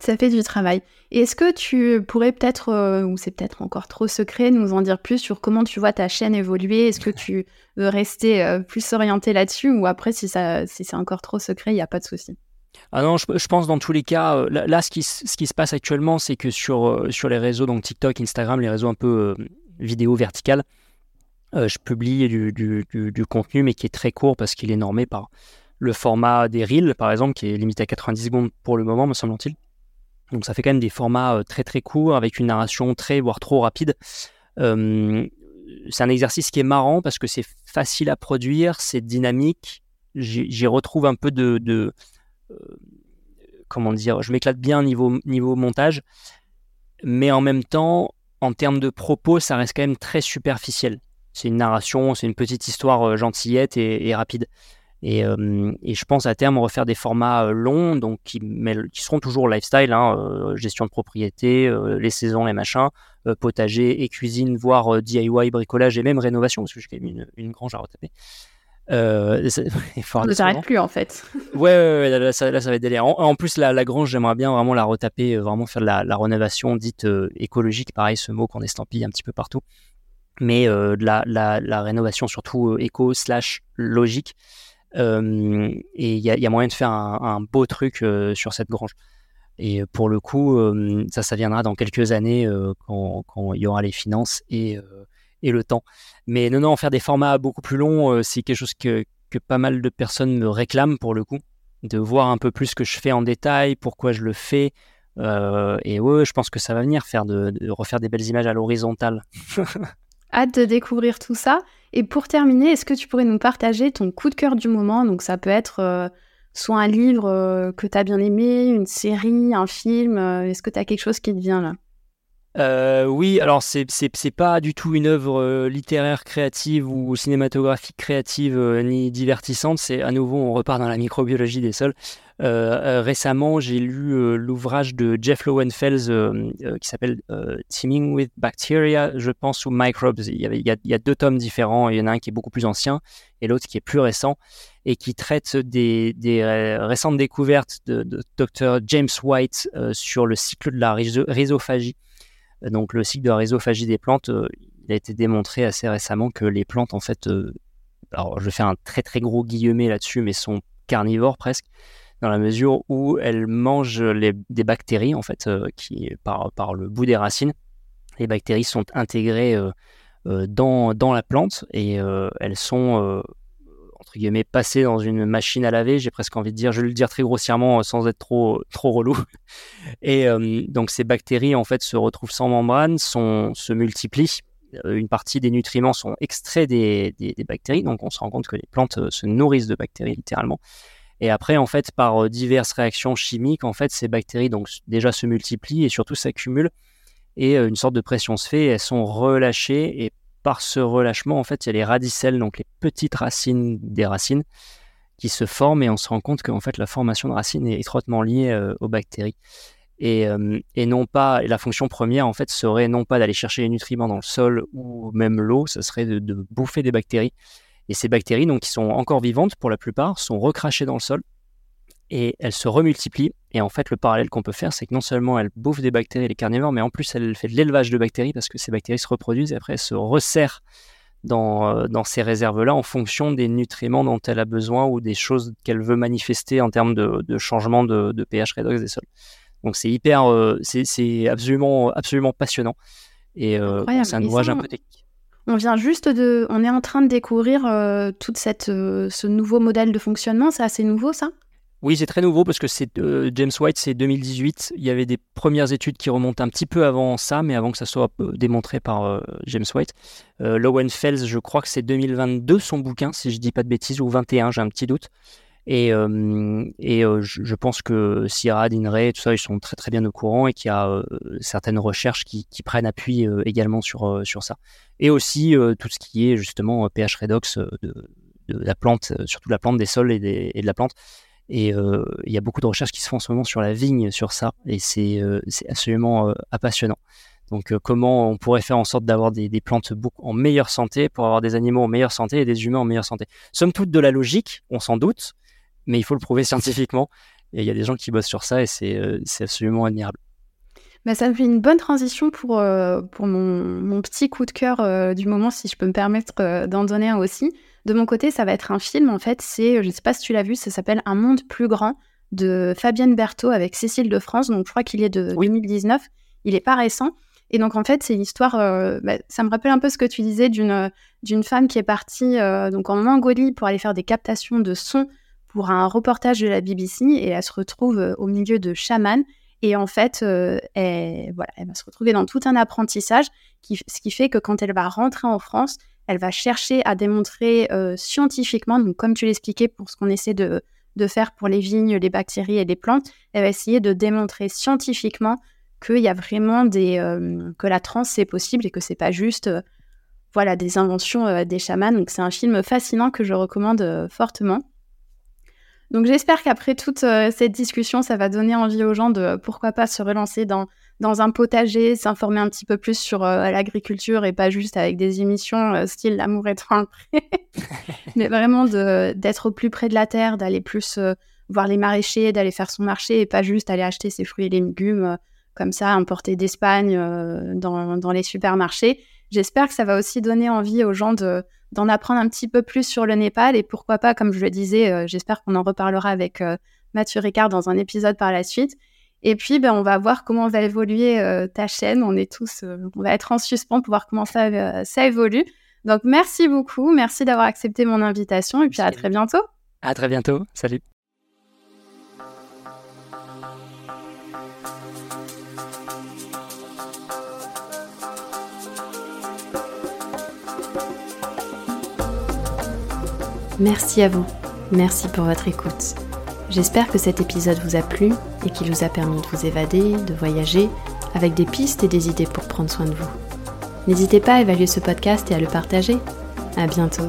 Ça fait du travail. Est-ce que tu pourrais peut-être, euh, ou c'est peut-être encore trop secret, nous en dire plus sur comment tu vois ta chaîne évoluer? Est-ce que tu veux rester plus orienté là-dessus ou après, si, ça, si c'est encore trop secret, il n'y a pas de souci? Ah non, je, pense dans tous les cas, euh, là, ce, qui, se passe actuellement, c'est que sur, euh, sur les réseaux, donc TikTok, Instagram, les réseaux un peu euh, vidéo verticales, je publie du, du, contenu, mais qui est très court parce qu'il est normé par le format des Reels, par exemple, qui est limité à 90 secondes pour le moment, me semble-t-il. Donc ça fait quand même des formats très très courts, avec une narration très, voire trop rapide. c'est un exercice qui est marrant parce que c'est facile à produire, c'est dynamique. J'y retrouve un peu de, comment dire, je m'éclate bien niveau, niveau montage, mais en même temps, en termes de propos, ça reste quand même très superficiel. C'est une narration, c'est une petite histoire euh, gentillette et, rapide. Euh, et, je pense à terme refaire des formats longs, donc qui, qui seront toujours lifestyle, hein, gestion de propriété, les saisons, les machins, potager et cuisine, voire DIY, bricolage et même rénovation, parce que j'ai quand même une, une grange à retaper. Euh, [laughs] ne s'arrête plus en fait. ouais, là, ça, va être délire. En, plus, la, la grange, j'aimerais bien vraiment la retaper, euh, vraiment faire de la, la rénovation dite euh, écologique, pareil, ce mot qu'on estampille un petit peu partout. Mais euh, de la, la, rénovation surtout éco slash logique. et il y a, y a, moyen de faire un, un beau truc sur cette grange. Et pour le coup, ça, ça viendra dans quelques années quand, quand il y aura les finances et et le temps. Mais non, non, faire des formats beaucoup plus longs, euh, c'est quelque chose que, que, pas mal de personnes me réclament pour le coup, de voir un peu plus ce que je fais en détail, pourquoi je le fais. Euh, et ouais, je pense que ça va venir, faire de, refaire des belles images à l'horizontale. [laughs] Hâte de découvrir tout ça. Et pour terminer, est-ce que tu pourrais nous partager ton coup de cœur du moment? Donc ça peut être euh, soit un livre que tu as bien aimé, une série, un film. est-ce que tu as quelque chose qui te vient là? Euh, oui, alors c'est pas du tout une œuvre euh, littéraire créative ou cinématographique créative euh, ni divertissante. C'est à nouveau on repart dans la microbiologie des sols. récemment, j'ai lu l'ouvrage de Jeff Lowenfels qui s'appelle Teaming with Bacteria, je pense, ou Microbes. Il y, a, deux tomes différents. Il y en a un qui est beaucoup plus ancien et l'autre qui est plus récent et qui traite des, des récentes découvertes de, de Dr. James White sur le cycle de la rhizophagie donc le cycle de la rhizophagie des plantes, euh, il a été démontré assez récemment que les plantes, en fait, euh, alors je fais un très très gros guillemet là-dessus, mais sont carnivores presque, dans la mesure où elles mangent des bactéries, en fait, euh, qui, par, le bout des racines. Les bactéries sont intégrées dans, la plante et elles sont entre guillemets, passer dans une machine à laver. J'ai presque envie de dire, je vais le dire très grossièrement euh, sans être trop, trop relou. [laughs] Et euh, donc ces bactéries, en fait, se retrouvent sans membrane, se multiplient. Euh, une partie des nutriments sont extraits des, des, bactéries, donc on se rend compte que les plantes se nourrissent de bactéries littéralement. Et après, en fait, par diverses réactions chimiques, en fait, ces bactéries donc déjà se multiplient et surtout s'accumulent. Et une sorte de pression se fait, elles sont relâchées et par ce relâchement, en fait, il y a les radicelles, donc les petites racines des racines, qui se forment et on se rend compte qu'en fait, la formation de racines est étroitement liée euh, aux bactéries. Et, euh, non pas, la fonction première, en fait, serait non pas d'aller chercher les nutriments dans le sol ou même l'eau, ce serait de, de, bouffer des bactéries. Et ces bactéries, donc, qui sont encore vivantes pour la plupart, sont recrachées dans le sol et elles se remultiplient. Et en fait, le parallèle qu'on peut faire, c'est que non seulement elles bouffent des bactéries, les carnivores, mais en plus, elle fait de l'élevage de bactéries parce que ces bactéries se reproduisent et après, elles se resserrent dans, euh, dans ces réserves-là en fonction des nutriments dont elle a besoin ou des choses qu'elle veut manifester en termes de, de changement de, de, pH redox des sols. Donc, c'est hyper, euh, c'est absolument, absolument passionnant. Et euh, c'est un ouvrage un peu technique. On vient juste de, on est en train de découvrir toute cette, ce nouveau modèle de fonctionnement. C'est assez nouveau, ça? Oui, c'est très nouveau parce que c'est euh, James White, c'est 2018. Il y avait des premières études qui remontent un petit peu avant ça, mais avant que ça soit euh, démontré par euh, James White. Lowenfels, je crois que c'est 2022 son bouquin, si je dis pas de bêtises, ou 21, j'ai un petit doute. Et, je, pense que Sierra, Dinray, tout ça, ils sont très très bien au courant et qu'il y a certaines recherches qui, prennent appui également sur, sur ça. Et aussi tout ce qui est justement pH redox de, la plante, surtout la plante des sols et de la plante. Et euh, il y a beaucoup de recherches qui se font en ce moment sur la vigne, sur ça, et c'est euh, absolument euh, passionnant. Donc comment on pourrait faire en sorte d'avoir des, plantes en meilleure santé pour avoir des animaux en meilleure santé et des humains en meilleure santé? Somme toute de la logique, on s'en doute, mais il faut le prouver scientifiquement. Et il y a des gens qui bossent sur ça et c'est absolument admirable. Bah, ça me fait une bonne transition pour, pour mon, mon, petit coup de cœur du moment, si je peux me permettre d'en donner un aussi. De mon côté, ça va être un film, en fait, c'est, je ne sais pas si tu l'as vu, ça s'appelle Un monde plus grand de Fabienne Berthaud avec Cécile de France, donc je crois qu'il est de 2019, il est pas récent. Et donc en fait, c'est l'histoire, euh, bah, ça me rappelle un peu ce que tu disais d'une d'une femme qui est partie euh, donc en Mongolie pour aller faire des captations de sons pour un reportage de la BBC et elle se retrouve euh, au milieu de chamans. Et en fait, elle, voilà, elle va se retrouver dans tout un apprentissage, qui, ce qui fait que quand elle va rentrer en France, elle va chercher à démontrer euh, scientifiquement, donc comme tu l'expliquais pour ce qu'on essaie de, faire pour les vignes, les bactéries et les plantes, elle va essayer de démontrer scientifiquement qu'il y a vraiment des euh, que la transe c'est possible et que c'est pas juste euh, voilà des inventions des chamans. Donc c'est un film fascinant que je recommande fortement. Donc j'espère qu'après toute cette discussion, ça va donner envie aux gens de pourquoi pas se relancer dans dans un potager, s'informer un petit peu plus sur euh, l'agriculture et pas juste avec des émissions euh, style L'amour est un prêt, [laughs] mais vraiment d'être au plus près de la terre, d'aller plus euh, voir les maraîchers, d'aller faire son marché et pas juste aller acheter ses fruits et légumes comme ça, importés d'Espagne dans, dans, les supermarchés. J'espère que ça va aussi donner envie aux gens d'en apprendre un petit peu plus sur le Népal et pourquoi pas, comme je le disais, j'espère qu'on en reparlera avec Mathieu Ricard dans un épisode par la suite et puis, ben, on va voir comment va évoluer euh, ta chaîne. On est tous, euh, on va être en suspens pour voir comment ça, euh, ça évolue. Donc, merci beaucoup. Merci d'avoir accepté mon invitation. Et puis, à très bientôt. À très bientôt. Salut. Merci à vous. Merci pour votre écoute. J'espère que cet épisode vous a plu et qu'il vous a permis de vous évader, de voyager, avec des pistes et des idées pour prendre soin de vous. N'hésitez pas à évaluer ce podcast et à le partager. À bientôt.